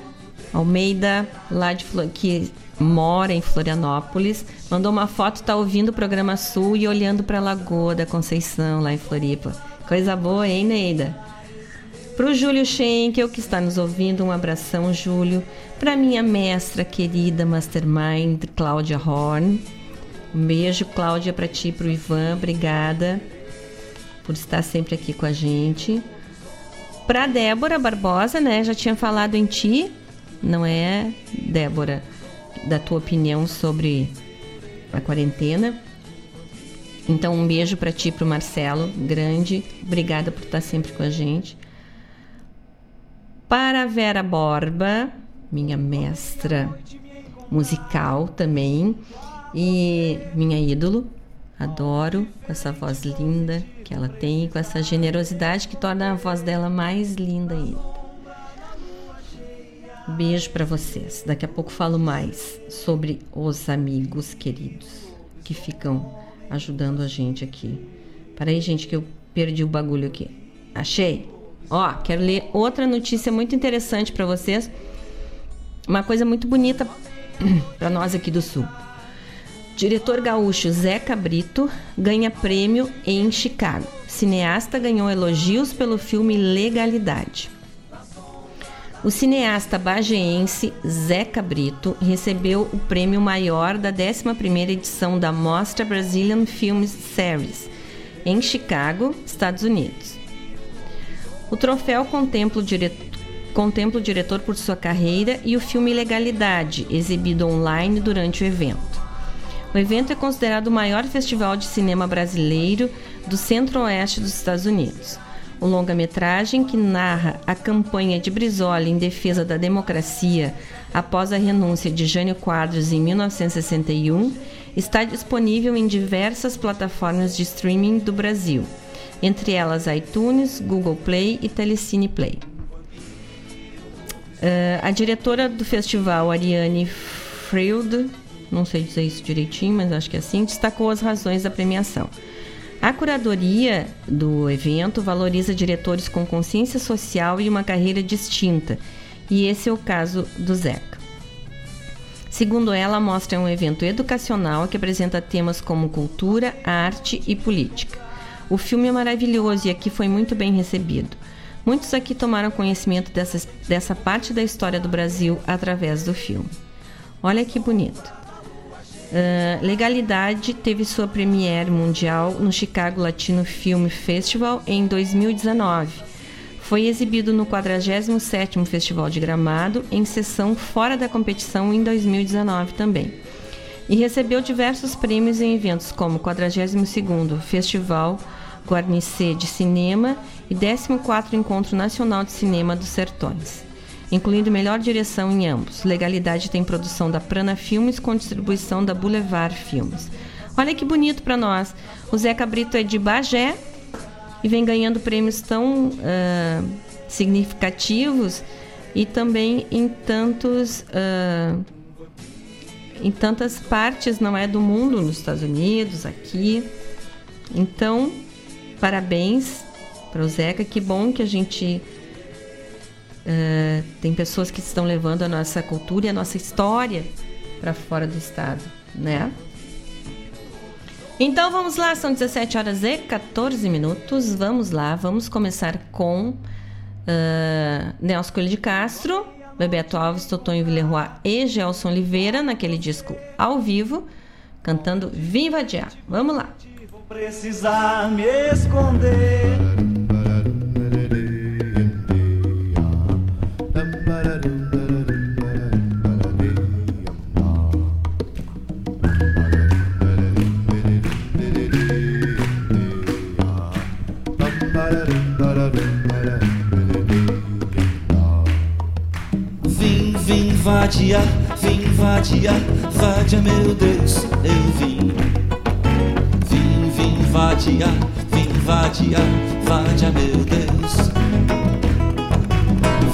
Almeida, lá de que mora em Florianópolis, mandou uma foto, tá ouvindo o programa Sul e olhando para a Lagoa da Conceição, lá em Floripa. Coisa boa, hein, Neida? Pro Júlio Schenkel, que está nos ouvindo, um abração, Júlio. Pra minha mestra querida Mastermind, Cláudia Horn. Um beijo, Cláudia, para ti pro Ivan. Obrigada por estar sempre aqui com a gente. Pra Débora Barbosa, né? Já tinha falado em ti, não é, Débora? Da tua opinião sobre a quarentena. Então, um beijo para ti, para o Marcelo, grande. Obrigada por estar sempre com a gente. Para a Vera Borba, minha mestra musical também. E minha ídolo, adoro com essa voz linda que ela tem, com essa generosidade que torna a voz dela mais linda ainda. Beijo para vocês. Daqui a pouco falo mais sobre os amigos queridos que ficam ajudando a gente aqui. Peraí, gente, que eu perdi o bagulho aqui. Achei. Ó, quero ler outra notícia muito interessante para vocês. Uma coisa muito bonita para nós aqui do Sul. Diretor gaúcho Zé Cabrito ganha prêmio em Chicago. Cineasta ganhou elogios pelo filme Legalidade. O cineasta bageense Zeca Brito recebeu o prêmio maior da 11ª edição da Mostra Brazilian Film Series, em Chicago, Estados Unidos. O troféu contempla o, contempla o diretor por sua carreira e o filme Legalidade, exibido online durante o evento. O evento é considerado o maior festival de cinema brasileiro do centro-oeste dos Estados Unidos. O longa-metragem, que narra a campanha de Brizola em defesa da democracia após a renúncia de Jânio Quadros em 1961, está disponível em diversas plataformas de streaming do Brasil, entre elas iTunes, Google Play e Telecine Play. Uh, a diretora do festival, Ariane Freud, não sei dizer isso direitinho, mas acho que é assim, destacou as razões da premiação. A curadoria do evento valoriza diretores com consciência social e uma carreira distinta, e esse é o caso do Zeca. Segundo ela, a mostra é um evento educacional que apresenta temas como cultura, arte e política. O filme é maravilhoso e aqui foi muito bem recebido. Muitos aqui tomaram conhecimento dessa, dessa parte da história do Brasil através do filme. Olha que bonito. Uh, Legalidade teve sua premiere mundial no Chicago Latino Film Festival em 2019. Foi exibido no 47º Festival de Gramado, em sessão fora da competição em 2019 também. E recebeu diversos prêmios em eventos como 42º Festival Guarnicê de Cinema e 14º Encontro Nacional de Cinema dos Sertões incluindo melhor direção em ambos. Legalidade tem produção da Prana Filmes com distribuição da Boulevard Filmes. Olha que bonito para nós. O Zé Cabrito é de Bagé e vem ganhando prêmios tão uh, significativos e também em tantos uh, em tantas partes não é do mundo nos Estados Unidos aqui então parabéns para o Zeca que bom que a gente Uh, tem pessoas que estão levando a nossa cultura e a nossa história para fora do estado, né? Então vamos lá, são 17 horas e 14 minutos. Vamos lá, vamos começar com uh, Nelson Coelho de Castro, Bebeto Alves, Totonho Villeroy e Gelson Oliveira, naquele disco ao vivo, cantando Viva Dia. Vamos lá. Vou precisar me esconder. Vadiar, vim vadiar, vadia meu Deus, eu vim. Vim, vim vadiar, vim vadiar, vadia meu Deus.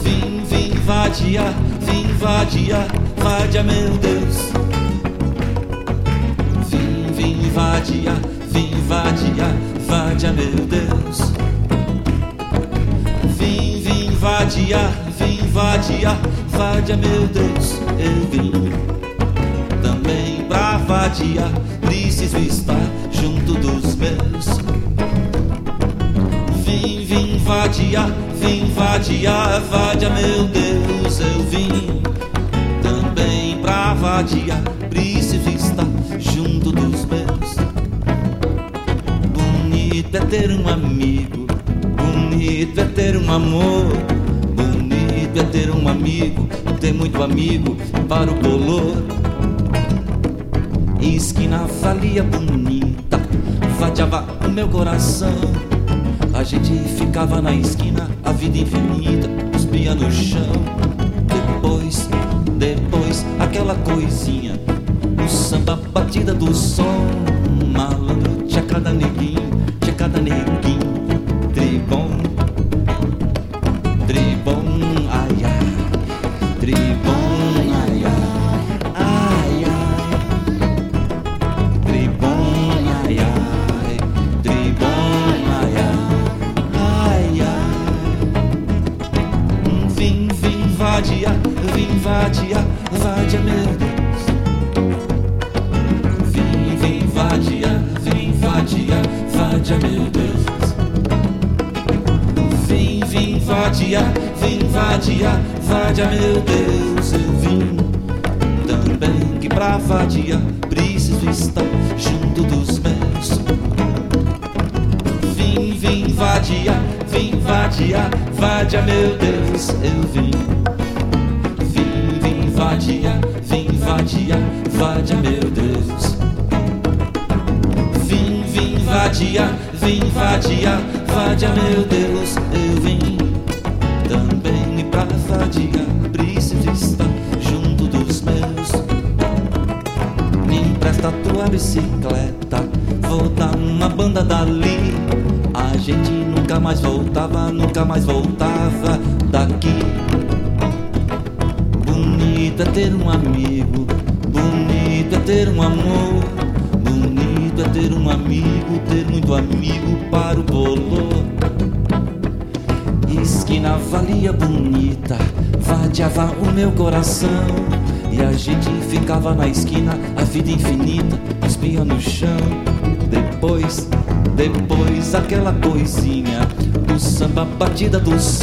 Vim, vim vadiar, vim vadiar, vadia meu Deus. Vim, vim vadiar, vim vadiar, vadia meu Deus. Vim, vim vadiar, vim vadiar vadia, meu Deus, eu vim também pra vadiar. Preciso estar junto dos meus. Vim, vim vadiar, vim vadiar, vadia, meu Deus, eu vim também pra vadiar. Preciso estar junto dos meus. Bonito é ter um amigo, bonito é ter um amor é ter um amigo, ter muito amigo para o bolor. Esquina valia bonita, vadiava o meu coração. A gente ficava na esquina, a vida infinita, cuspia no chão. Depois, depois, aquela coisinha, o samba batida do som. Malandro, tinha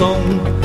batida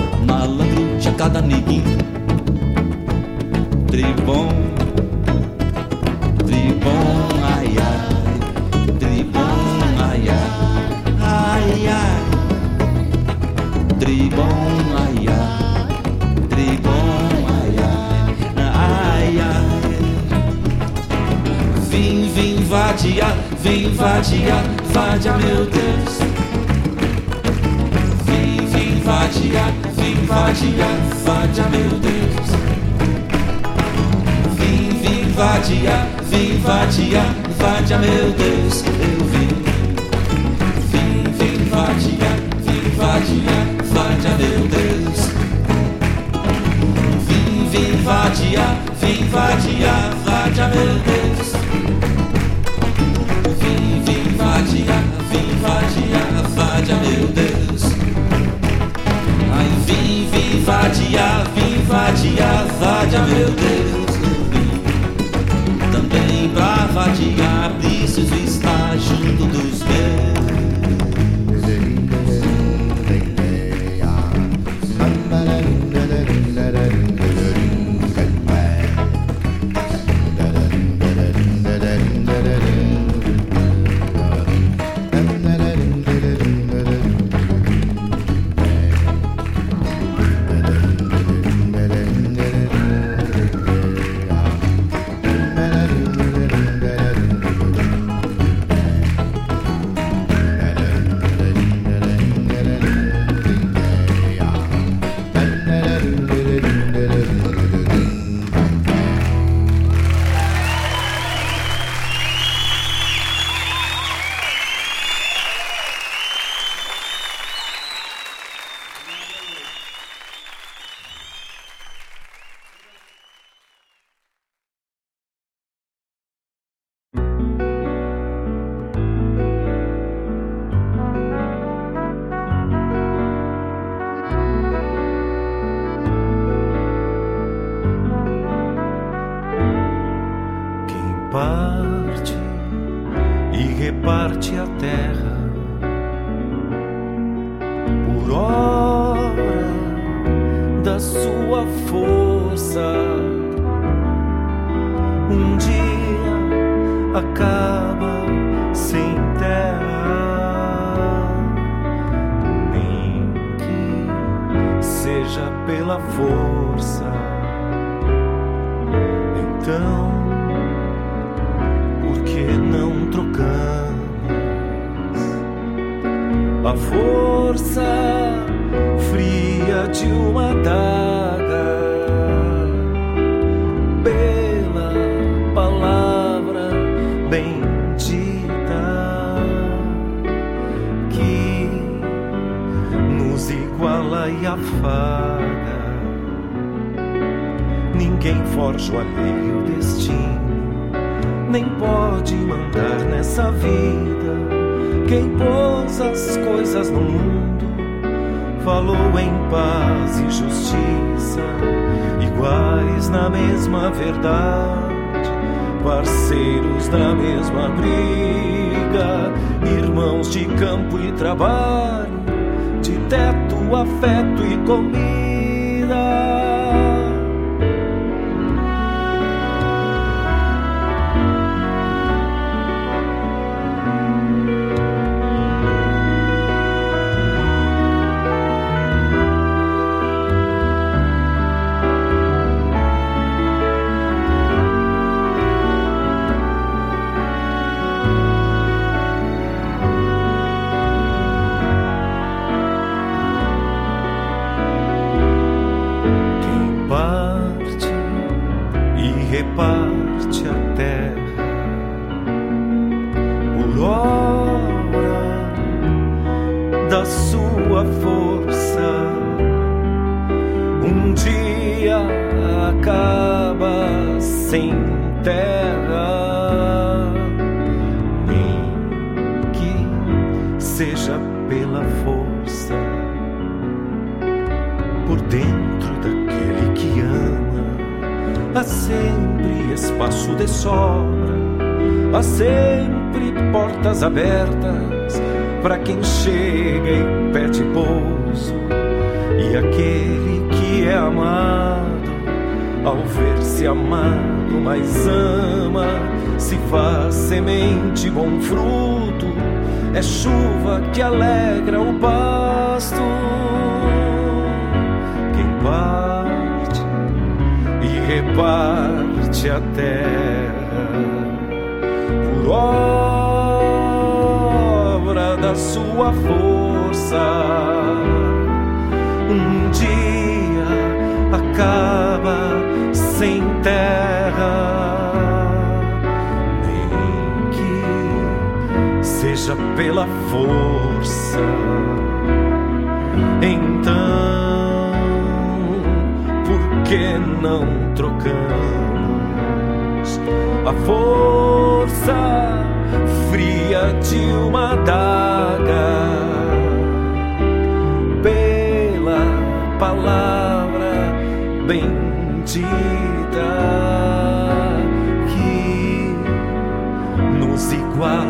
abertas para quem chega e pede pouso. E aquele que é amado, ao ver-se amado, mais ama, se faz semente, bom fruto, é chuva que alegra o pasto. Quem parte e reparte a terra hora da sua força. Um dia acaba sem terra, nem que seja pela força. Então, por que não trocamos a força? fria de uma daga pela palavra bendita que nos iguala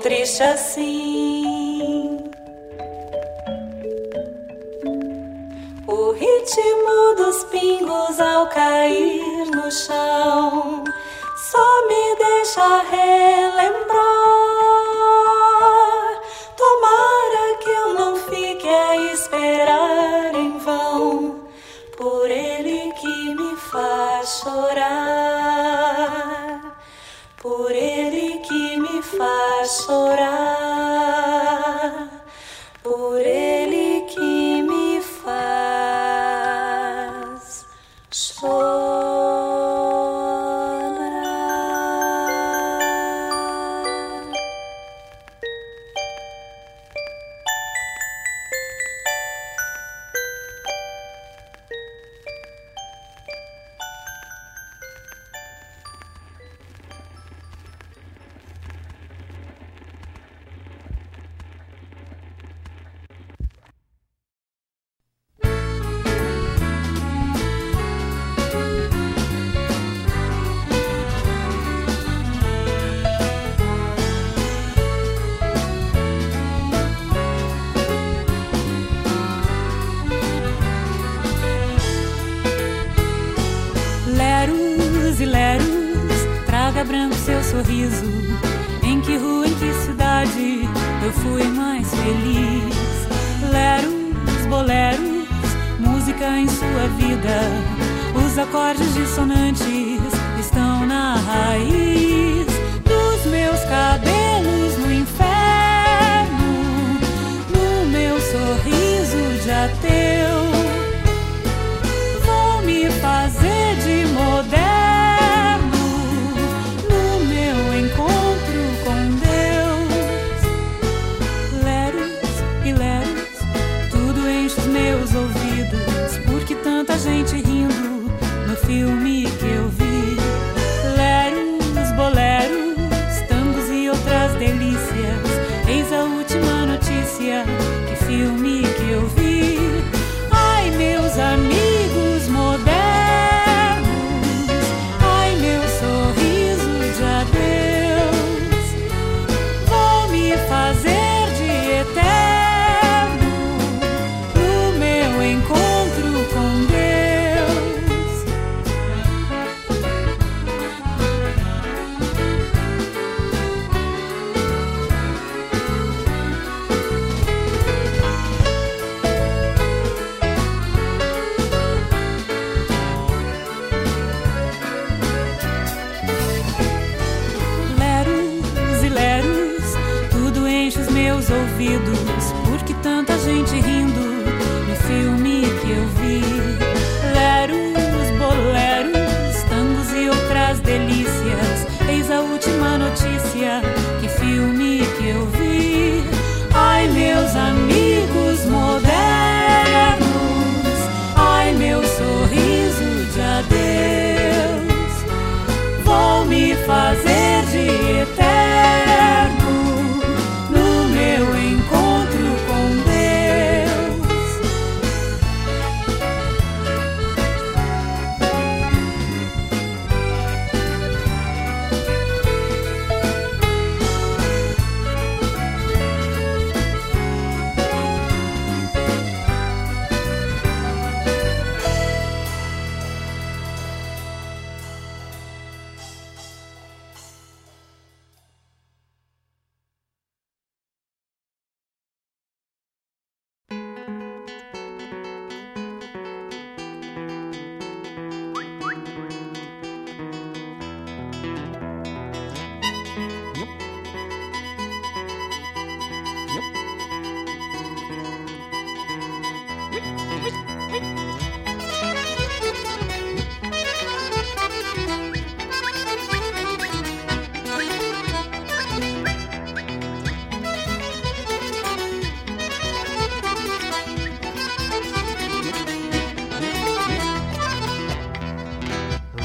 triste assim. O ritmo dos pingos ao cair no chão só me deixa relembrar. Tomara que eu não fique a esperar em vão por ele que me faz chorar, que me faz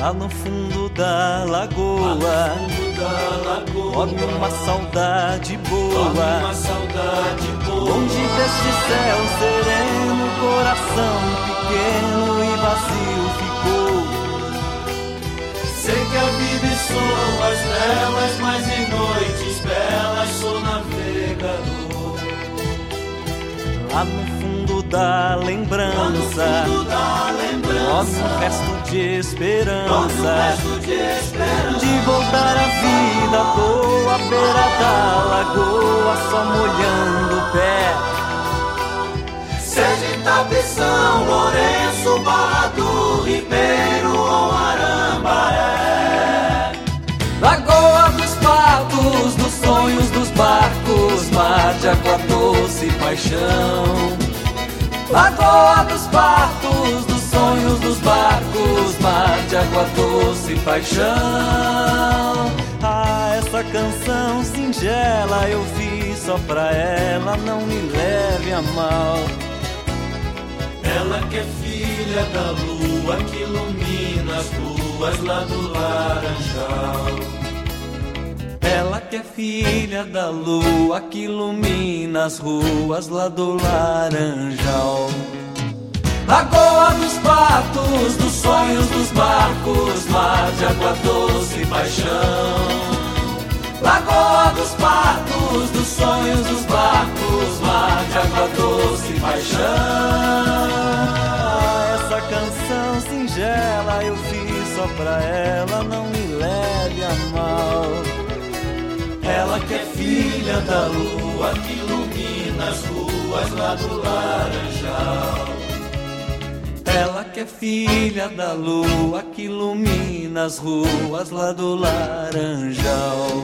lá no fundo da lagoa. Dorme uma saudade boa. onde. Longe deste céu sereno, coração pequeno e vazio ficou. Sei que a vida e suas velas, mas em noites belas sou navegador. Lá no fundo da lembrança, lá no fundo da lembrança, resto de esperança. De voltar à vida boa, beira da lagoa, só molhando o pé. Seja Tapição, Lourenço, Barra do Ribeiro ou Arambaré. Lagoa dos patos, dos sonhos dos barcos, mar de água doce e paixão. Lagoa dos patos, dos barcos, mar de água doce paixão. Ah, essa canção singela eu fiz só pra ela, não me leve a mal. Ela que é filha da lua que ilumina as ruas lá do Laranjal. Ela que é filha da lua que ilumina as ruas lá do Laranjal. Lagoa dos patos, dos sonhos dos barcos, mar de água doce e paixão. Lagoa dos patos, dos sonhos dos barcos, mar de água doce e paixão. Essa canção singela eu fiz só pra ela, não me leve a mal. Ela que é filha da lua que ilumina as ruas lá do Laranjal. Ela que é filha da lua que ilumina as ruas lá do Laranjal.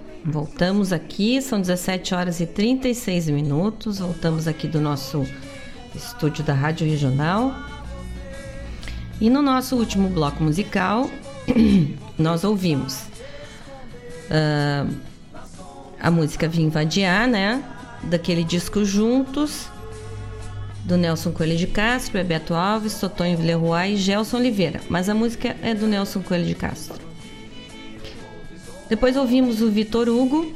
Voltamos aqui, são 17 horas e 36 minutos. Voltamos aqui do nosso estúdio da Rádio Regional. E no nosso último bloco musical, nós ouvimos uh, a música Vim Vadiar, né? Daquele disco Juntos, do Nelson Coelho de Castro, Bebeto Alves, Totonho Villeroy e Gelson Oliveira. Mas a música é do Nelson Coelho de Castro. Depois ouvimos o Vitor Hugo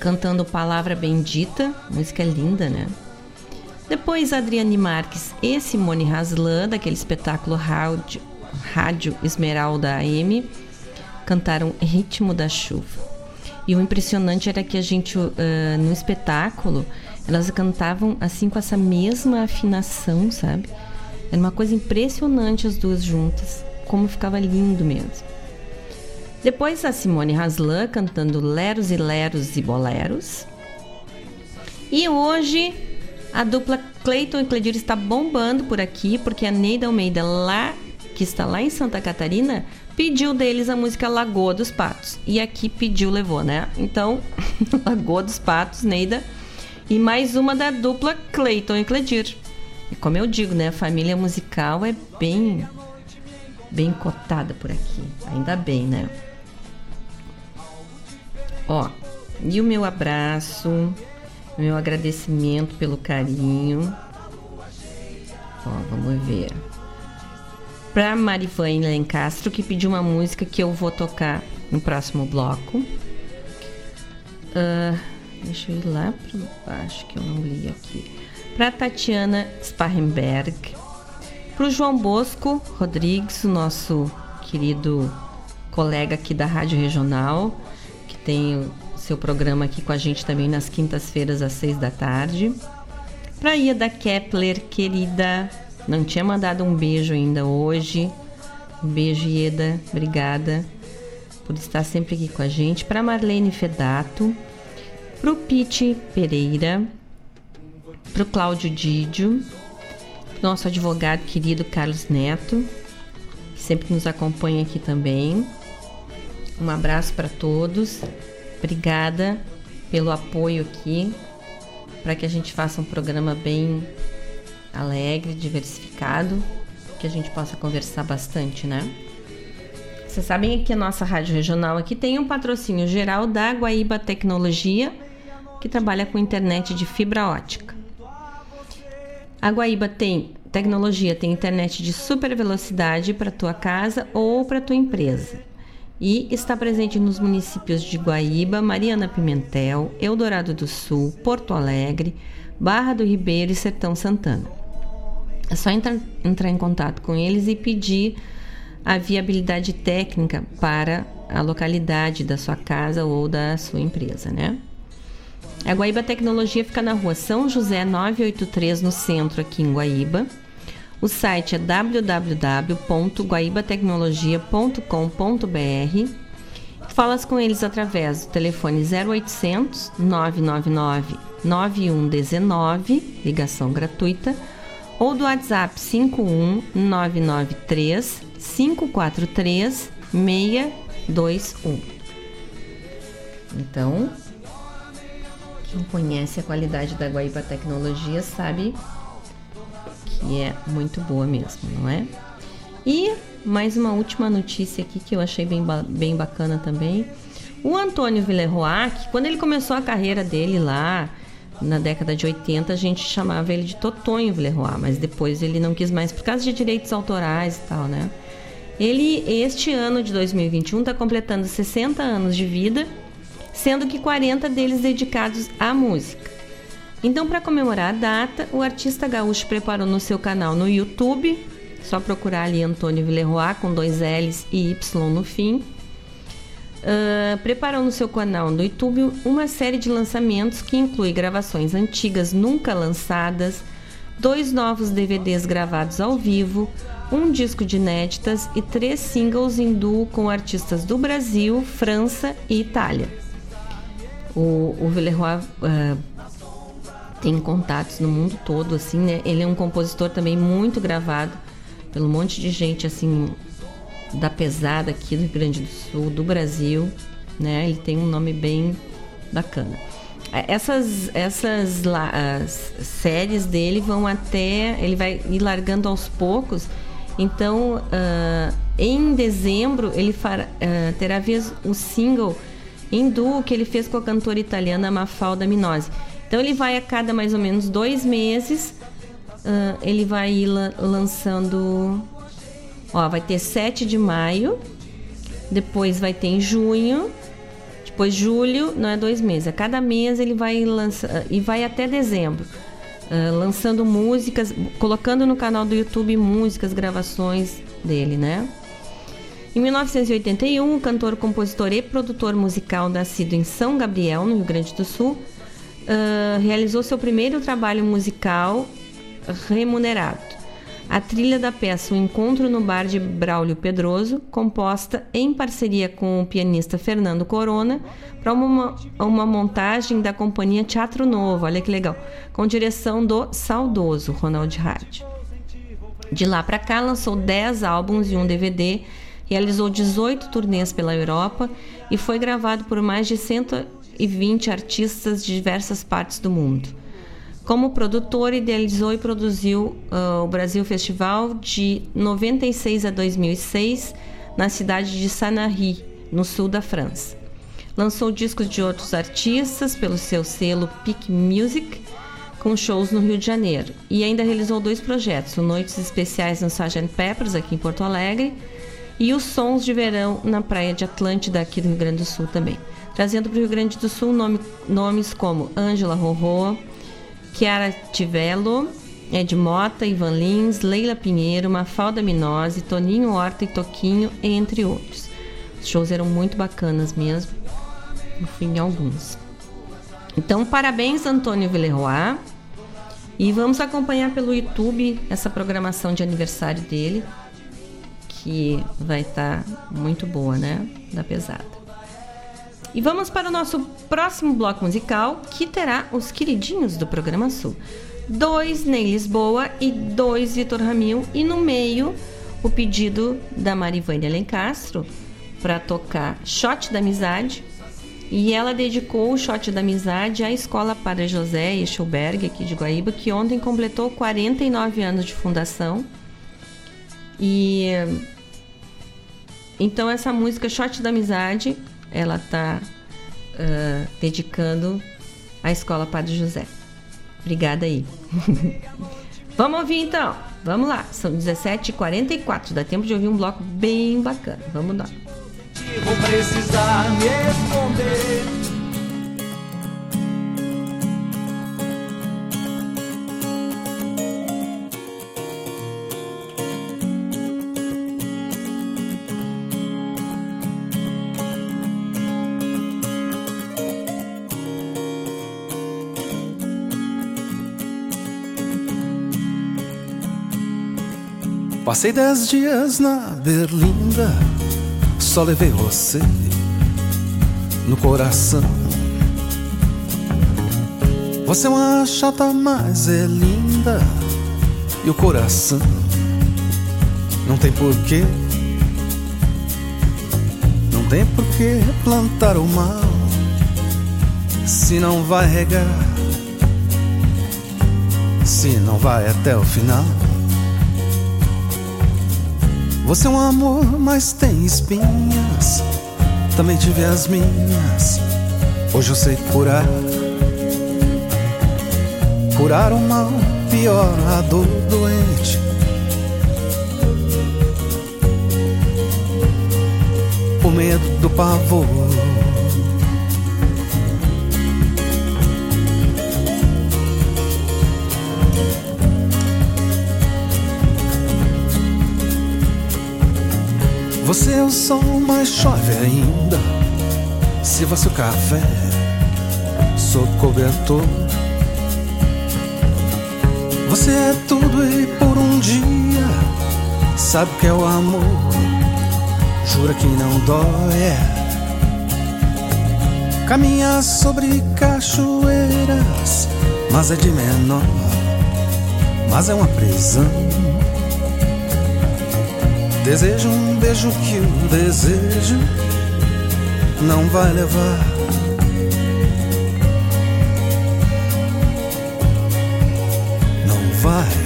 cantando Palavra Bendita, música linda, né? Depois Adriane Marques e Simone Haslan, daquele espetáculo Rádio, Rádio Esmeralda AM, cantaram Ritmo da Chuva. E o impressionante era que a gente, uh, no espetáculo, Elas cantavam assim com essa mesma afinação, sabe? Era uma coisa impressionante as duas juntas, como ficava lindo mesmo. Depois a Simone Haslan cantando Leros e Leros e Boleros. E hoje a dupla Cleiton e Cledir está bombando por aqui, porque a Neida Almeida, lá, que está lá em Santa Catarina, pediu deles a música Lagoa dos Patos. E aqui pediu, levou, né? Então, Lagoa dos Patos, Neida. E mais uma da dupla Cleiton e Cledir. E como eu digo, né? A família musical é bem, bem cotada por aqui. Ainda bem, né? Ó, e o meu abraço, meu agradecimento pelo carinho. Ó, vamos ver. Pra Marivane Lencastro, que pediu uma música que eu vou tocar no próximo bloco. Uh, deixa eu ir lá para baixo que eu não li aqui. Pra Tatiana Sparrenberg. Pro João Bosco Rodrigues, o nosso querido colega aqui da Rádio Regional tem o seu programa aqui com a gente também nas quintas-feiras às seis da tarde. Pra Ieda Kepler, querida, não tinha mandado um beijo ainda hoje. Um beijo, Ieda, obrigada por estar sempre aqui com a gente. Para Marlene Fedato, pro Pete Pereira, pro Cláudio Didio, pro nosso advogado querido Carlos Neto, que sempre nos acompanha aqui também. Um abraço para todos. Obrigada pelo apoio aqui para que a gente faça um programa bem alegre, diversificado, que a gente possa conversar bastante, né? Vocês sabem que a nossa rádio regional aqui tem um patrocínio geral da Guaíba Tecnologia, que trabalha com internet de fibra ótica. A Guaíba tem tecnologia, tem internet de super velocidade para tua casa ou para tua empresa e está presente nos municípios de Guaíba, Mariana Pimentel, Eldorado do Sul, Porto Alegre, Barra do Ribeiro e Sertão Santana. É só entrar, entrar em contato com eles e pedir a viabilidade técnica para a localidade da sua casa ou da sua empresa, né? A Guaíba Tecnologia fica na rua São José 983, no centro, aqui em Guaíba. O site é www.guaibatecnologia.com.br. Falas com eles através do telefone 0800 999 9119, ligação gratuita, ou do WhatsApp 51 993 543 621. Então, quem conhece a qualidade da Guaíba Tecnologia sabe que é muito boa mesmo, não é? E mais uma última notícia aqui que eu achei bem, bem bacana também. O Antônio Villeroy, que quando ele começou a carreira dele lá na década de 80, a gente chamava ele de Totonho Villeroy, mas depois ele não quis mais por causa de direitos autorais e tal, né? Ele, este ano de 2021, está completando 60 anos de vida, sendo que 40 deles dedicados à música. Então, para comemorar a data, o artista gaúcho preparou no seu canal no YouTube, só procurar ali Antônio Villeroy com dois L's e Y no fim. Uh, preparou no seu canal no YouTube uma série de lançamentos que inclui gravações antigas nunca lançadas, dois novos DVDs gravados ao vivo, um disco de inéditas e três singles em duo com artistas do Brasil, França e Itália. O, o Villeroy uh, tem contatos no mundo todo, assim, né? Ele é um compositor também muito gravado pelo monte de gente, assim, da pesada aqui do Rio Grande do Sul, do Brasil, né? Ele tem um nome bem bacana. É, essas, essas as séries dele vão até. Ele vai ir largando aos poucos. Então, uh, em dezembro, ele fará, uh, terá vez o single duo que ele fez com a cantora italiana Mafalda Minosi. Então ele vai a cada mais ou menos dois meses, uh, ele vai ir lançando. Ó, vai ter 7 de maio, depois vai ter em junho, depois julho, não é dois meses, a cada mês ele vai lançar e vai até dezembro. Uh, lançando músicas, colocando no canal do YouTube músicas, gravações dele, né? Em 1981, o cantor, compositor e produtor musical nascido em São Gabriel, no Rio Grande do Sul, uh, realizou seu primeiro trabalho musical remunerado. A trilha da peça O Encontro no Bar de Braulio Pedroso, composta em parceria com o pianista Fernando Corona, para uma, uma montagem da companhia Teatro Novo, olha que legal, com direção do saudoso Ronald Hard. De lá para cá, lançou 10 álbuns e um DVD, realizou 18 turnês pela Europa e foi gravado por mais de 120 artistas de diversas partes do mundo. Como produtor, idealizou e produziu uh, o Brasil Festival de 96 a 2006 na cidade de Sanary, no sul da França. Lançou discos de outros artistas pelo seu selo Peak Music, com shows no Rio de Janeiro. E ainda realizou dois projetos: o Noites Especiais no Sgt. Peppers, aqui em Porto Alegre, e os Sons de Verão na Praia de Atlântida, aqui do Rio Grande do Sul também. Trazendo para o Rio Grande do Sul nome, nomes como Ângela Rorô, Chiara Tivello, Ed Mota, Ivan Lins, Leila Pinheiro, Mafalda Minose, Toninho Horta e Toquinho, entre outros. Os shows eram muito bacanas mesmo. Enfim, alguns. Então, parabéns, Antônio Villeroy. E vamos acompanhar pelo YouTube essa programação de aniversário dele, que vai estar tá muito boa, né? Da pesada. E vamos para o nosso próximo bloco musical, que terá os queridinhos do programa Sul. Dois Ney Lisboa e dois Vitor Ramil. E no meio, o pedido da Marivânia Lencastro para tocar Shot da Amizade. E ela dedicou o Shot da Amizade à Escola Padre José e Schulberg, aqui de Guaíba, que ontem completou 49 anos de fundação. E então essa música Shot da Amizade ela está uh, dedicando à Escola Padre José. Obrigada aí. Vamos ouvir então. Vamos lá. São 17h44. Dá tempo de ouvir um bloco bem bacana. Vamos lá. Vou precisar me esconder Passei dez dias na Berlinda, só levei você no coração. Você é uma chata, mas é linda, e o coração não tem porquê. Não tem porquê plantar o mal se não vai regar, se não vai até o final. Você é um amor, mas tem espinhas. Também tive as minhas. Hoje eu sei curar. Curar o mal, pior a dor doente. O medo do pavor Você é o sol, mas chove ainda. Sirva-se o café, sou cobertor. Você é tudo e por um dia sabe que é o amor. Jura que não dói. Caminha sobre cachoeiras, mas é de menor, mas é uma prisão. Desejo um beijo que o desejo não vai levar. Não vai,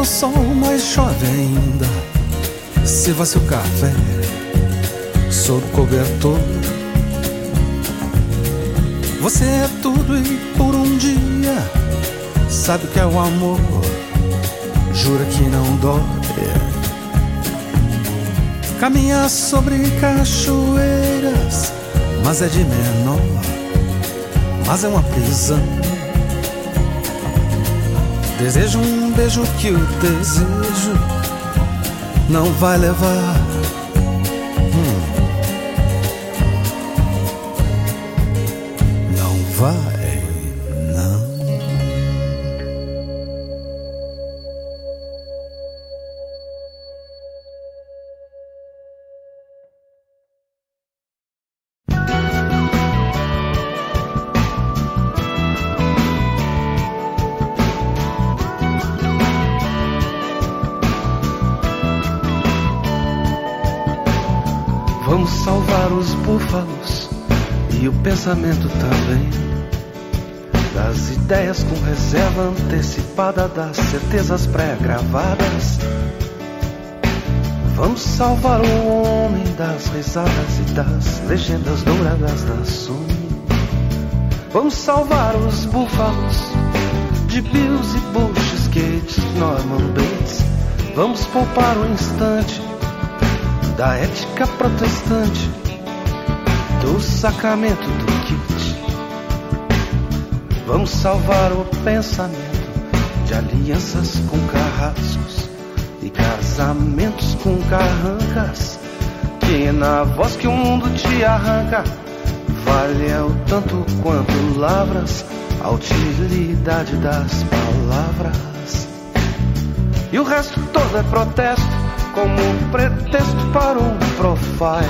o sol, mas chove ainda. Sirva seu café, sob cobertor. Você é tudo e por um dia sabe o que é o amor. Jura que não dói. Caminha sobre cachoeiras, mas é de menor, mas é uma prisão. Desejo um beijo que o desejo não vai levar. Pensamento também. Das ideias com reserva antecipada, das certezas pré-gravadas. Vamos salvar o homem das risadas e das legendas douradas da Sony. Vamos salvar os búfalos de Bills e Bush, Gates, Norman Bates. Vamos poupar o instante da ética protestante, do sacramento do. Vamos salvar o pensamento de alianças com carrascos e casamentos com carrancas. Que na voz que o mundo te arranca, vale o tanto quanto lavras a utilidade das palavras. E o resto todo é protesto como um pretexto para um profile.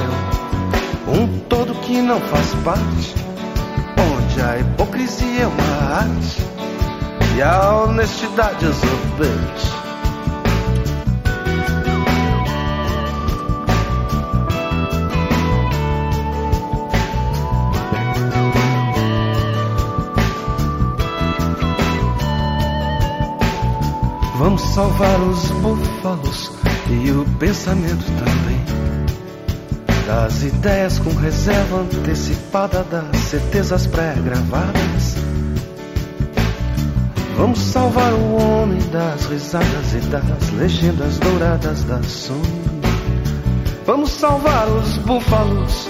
Um todo que não faz parte, onde a hipocrisia é uma arte e a honestidade exorbente. Vamos salvar os búfalos e o pensamento também. Das ideias com reserva antecipada, das certezas pré-gravadas. Vamos salvar o homem das risadas e das legendas douradas da Sony. Vamos salvar os búfalos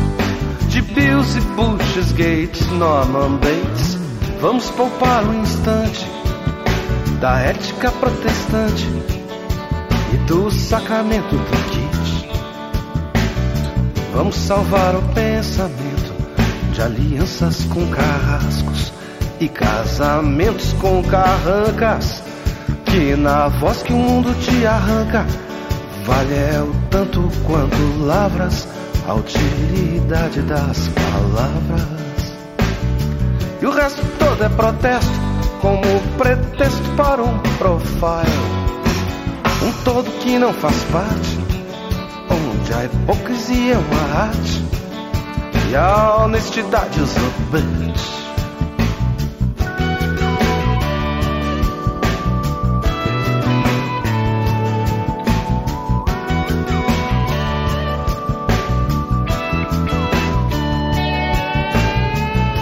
de Bills e Bushes, Gates, Norman Bates. Vamos poupar o instante da ética protestante e do sacramento do kit. Vamos salvar o pensamento de alianças com carrascos e casamentos com carrancas. Que na voz que o mundo te arranca, vale é o tanto quanto lavras a utilidade das palavras. E o resto todo é protesto, como pretexto para um profile. Um todo que não faz parte, onde a hipocrisia é uma arte e a honestidade os obede.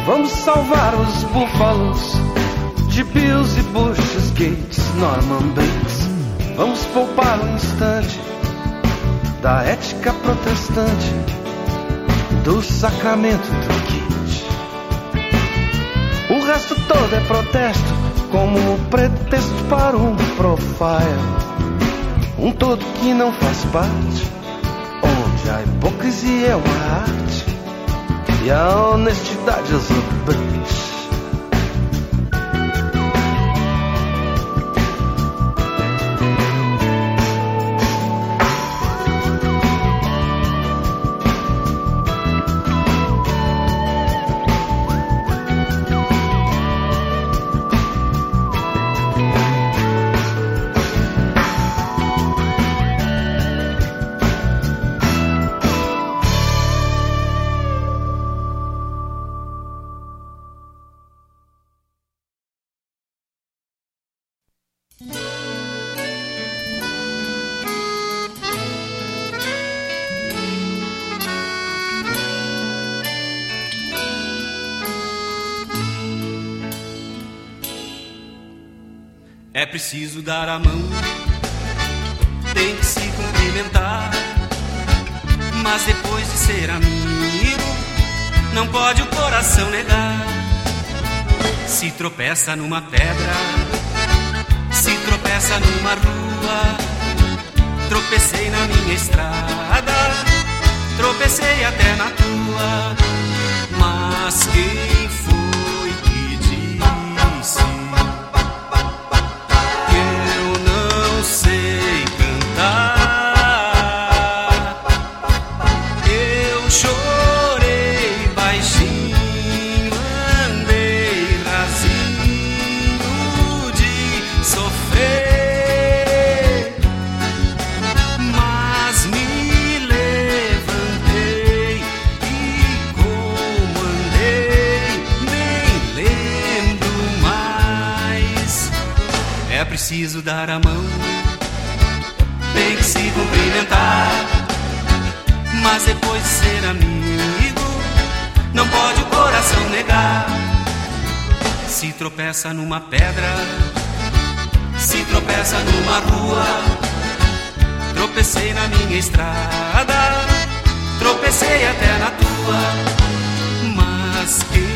Vamos salvar os búfalos de Bills e Bushes, Gates, Norman Bates. Vamos poupar um instante da ética protestante, do sacramento do kit. O resto todo é protesto, como pretexto para um profile. Um todo que não faz parte, onde a hipocrisia é uma arte e a honestidade exuberante. Preciso dar a mão, tem que se cumprimentar. Mas depois de ser amigo, não pode o coração negar. Se tropeça numa pedra, se tropeça numa rua, tropecei na minha estrada, tropecei até na tua. Mas quem foi que disse preciso dar a mão, tem que se cumprimentar. Mas depois de ser amigo, não pode o coração negar. Se tropeça numa pedra, se tropeça numa rua, tropecei na minha estrada, tropecei até na tua. Mas quem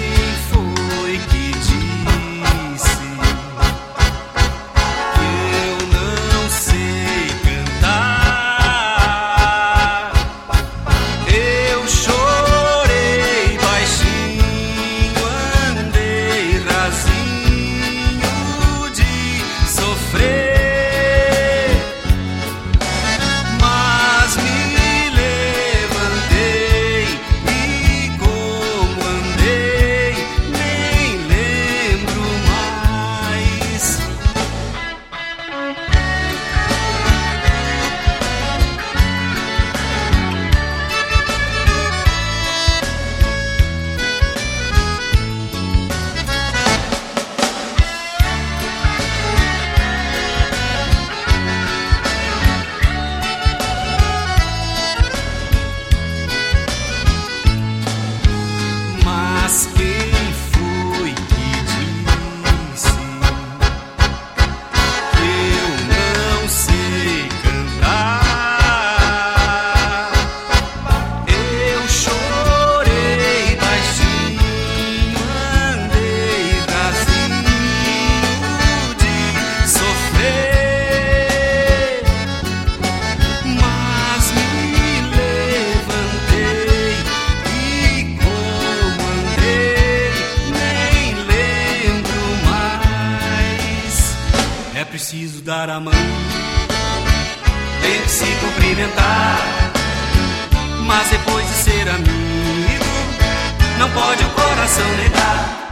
preciso dar a mão, tem que se cumprimentar. Mas depois de ser amigo, não pode o coração negar.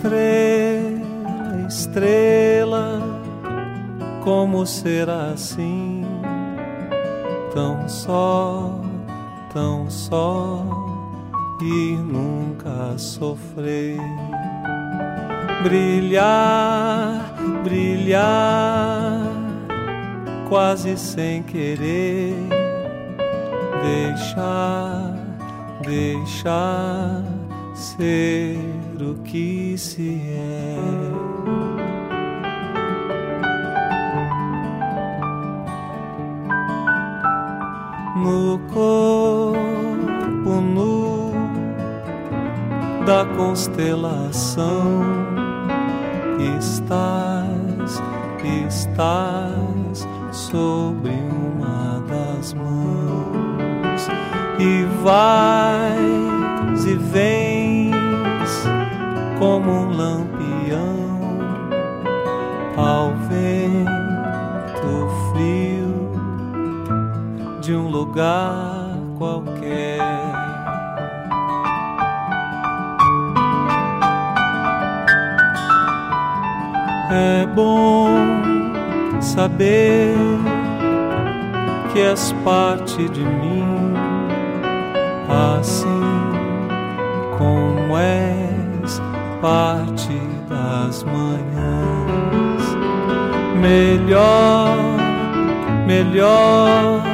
Estrela, estrela, como será assim? Tão só, tão só e nunca sofrer. Brilhar, brilhar, quase sem querer. Deixar, deixar ser que se é. No corpo nu da constelação estás, estás sobre uma das mãos e vais lugar qualquer. É bom saber que és parte de mim, assim como és parte das manhãs. Melhor, melhor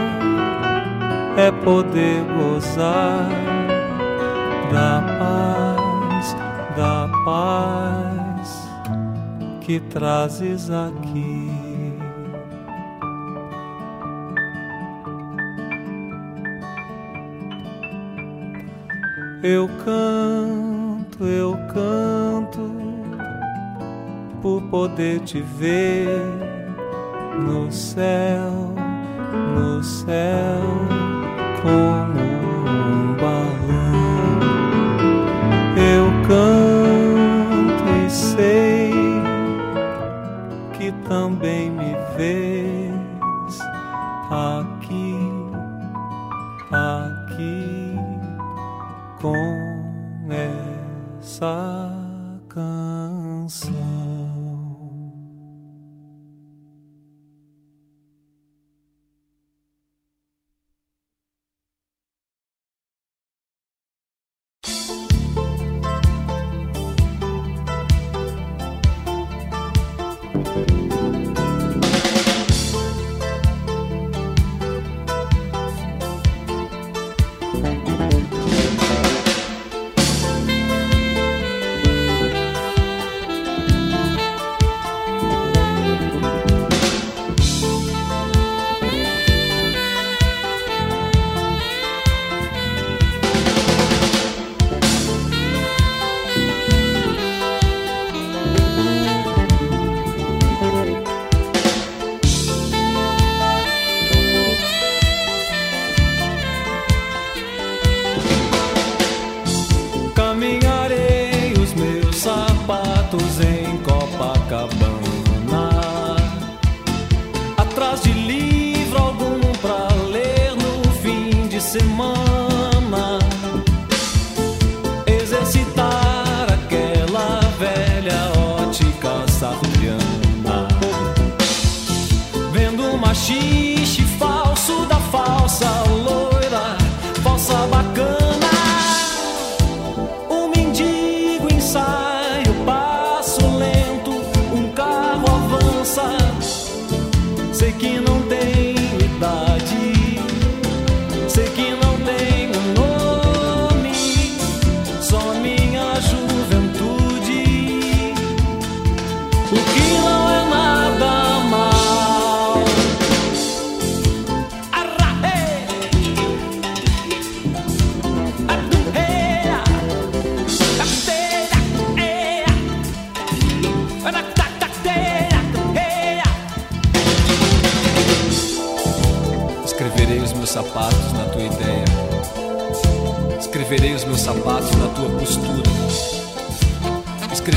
poder gozar da paz, da paz que trazes aqui. Eu canto, eu canto por poder te ver no céu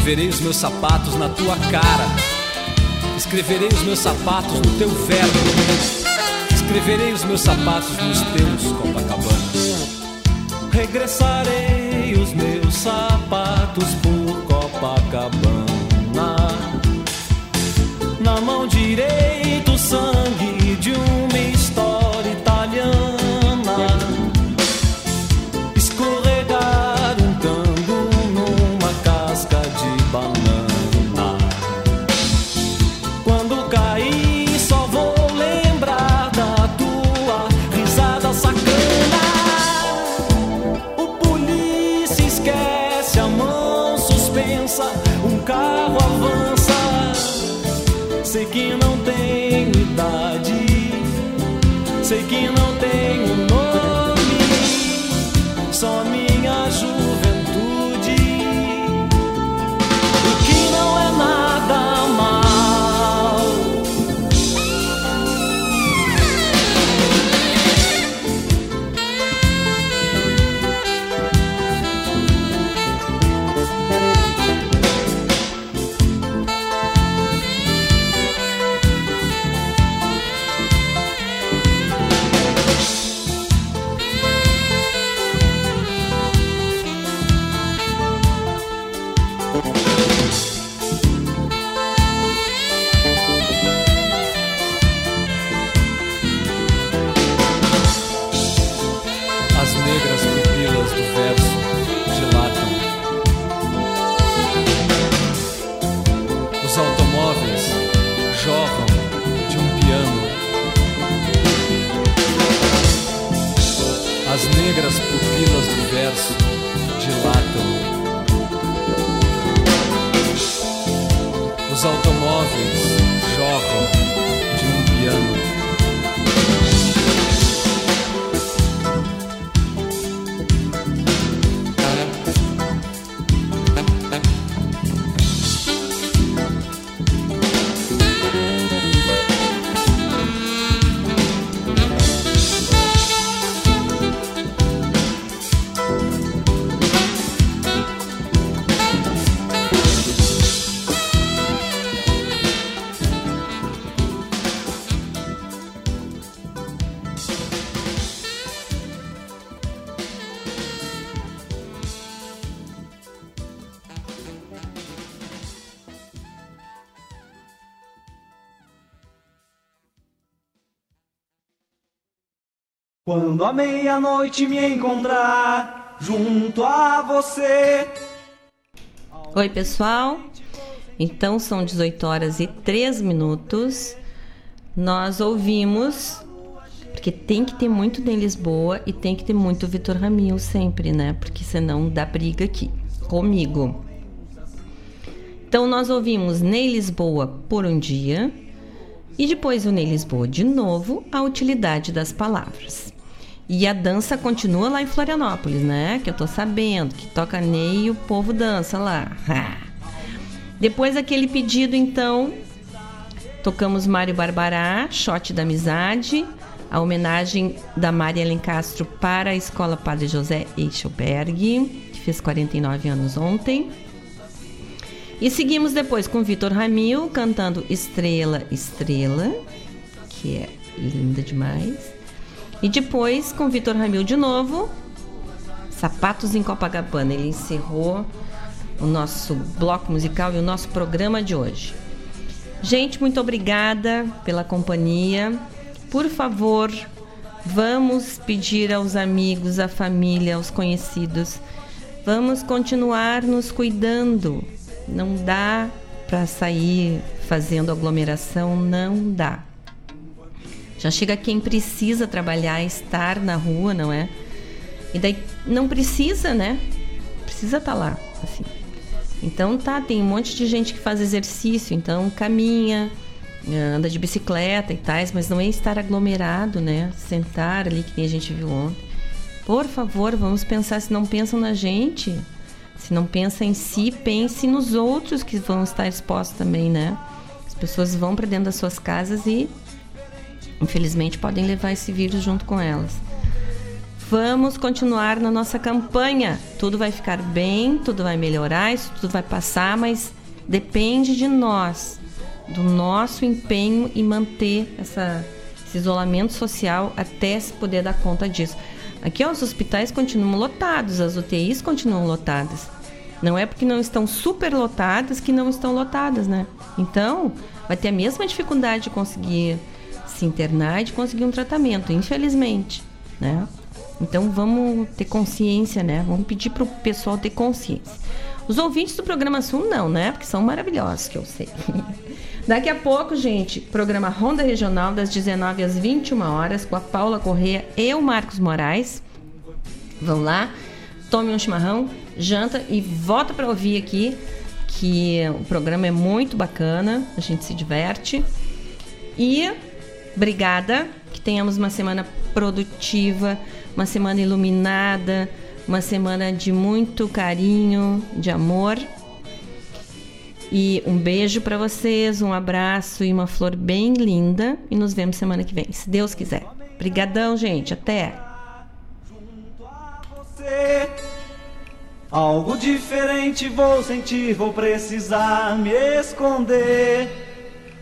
Escreverei os meus sapatos na tua cara. Escreverei os meus sapatos no teu velo. Escreverei os meus sapatos nos teus Copacabana. Regressarei os meus sapatos por Copacabana. Na mão direita, o sangue de uma história italiana. que não tenho idade, sei que não tenho. Quando à meia-noite me encontrar junto a você. Oi, pessoal. Então são 18 horas e 3 minutos. Nós ouvimos, porque tem que ter muito em Lisboa e tem que ter muito Vitor Ramil sempre, né? Porque senão dá briga aqui comigo. Então nós ouvimos Ney Lisboa por um dia e depois o Ney Lisboa de novo a utilidade das palavras. E a dança continua lá em Florianópolis, né? Que eu tô sabendo que toca Ney e o povo dança lá. Depois aquele pedido, então, tocamos Mário Barbará, Shot da Amizade, a homenagem da Maria Alencastro para a Escola Padre José Eichelberg, que fez 49 anos ontem. E seguimos depois com Vitor Ramil cantando Estrela, Estrela, que é linda demais. E depois, com Vitor Ramil de novo, Sapatos em Copacabana. Ele encerrou o nosso bloco musical e o nosso programa de hoje. Gente, muito obrigada pela companhia. Por favor, vamos pedir aos amigos, à família, aos conhecidos, vamos continuar nos cuidando. Não dá para sair fazendo aglomeração, não dá. Já chega quem precisa trabalhar, estar na rua, não é? E daí não precisa, né? Precisa estar tá lá, assim. Então tá, tem um monte de gente que faz exercício, então caminha, anda de bicicleta e tais, mas não é estar aglomerado, né? Sentar ali que nem a gente viu ontem. Por favor, vamos pensar se não pensam na gente, se não pensa em si, pense nos outros que vão estar expostos também, né? As pessoas vão para dentro das suas casas e infelizmente podem levar esse vírus junto com elas. Vamos continuar na nossa campanha. Tudo vai ficar bem, tudo vai melhorar, isso tudo vai passar, mas depende de nós, do nosso empenho em manter essa, esse isolamento social até se poder dar conta disso. Aqui ó, os hospitais continuam lotados, as UTIs continuam lotadas. Não é porque não estão super lotadas que não estão lotadas, né? Então, vai ter a mesma dificuldade de conseguir se internar e de conseguir um tratamento, infelizmente, né? Então vamos ter consciência, né? Vamos pedir para o pessoal ter consciência. Os ouvintes do programa Sul não, né? Porque são maravilhosos, que eu sei. Daqui a pouco, gente, programa Ronda Regional das 19 às 21 horas com a Paula Correia e o Marcos Moraes. Vão lá, tome um chimarrão, janta e volta para ouvir aqui que o programa é muito bacana, a gente se diverte. E Obrigada, que tenhamos uma semana produtiva, uma semana iluminada, uma semana de muito carinho, de amor. E um beijo para vocês, um abraço e uma flor bem linda. E nos vemos semana que vem, se Deus quiser. Obrigadão, gente. Até. Algo diferente vou sentir, vou precisar me esconder.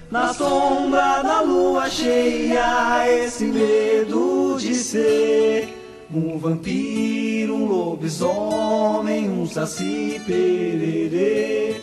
Na sombra da lua cheia, esse medo de ser um vampiro, um lobisomem, um saci pererê.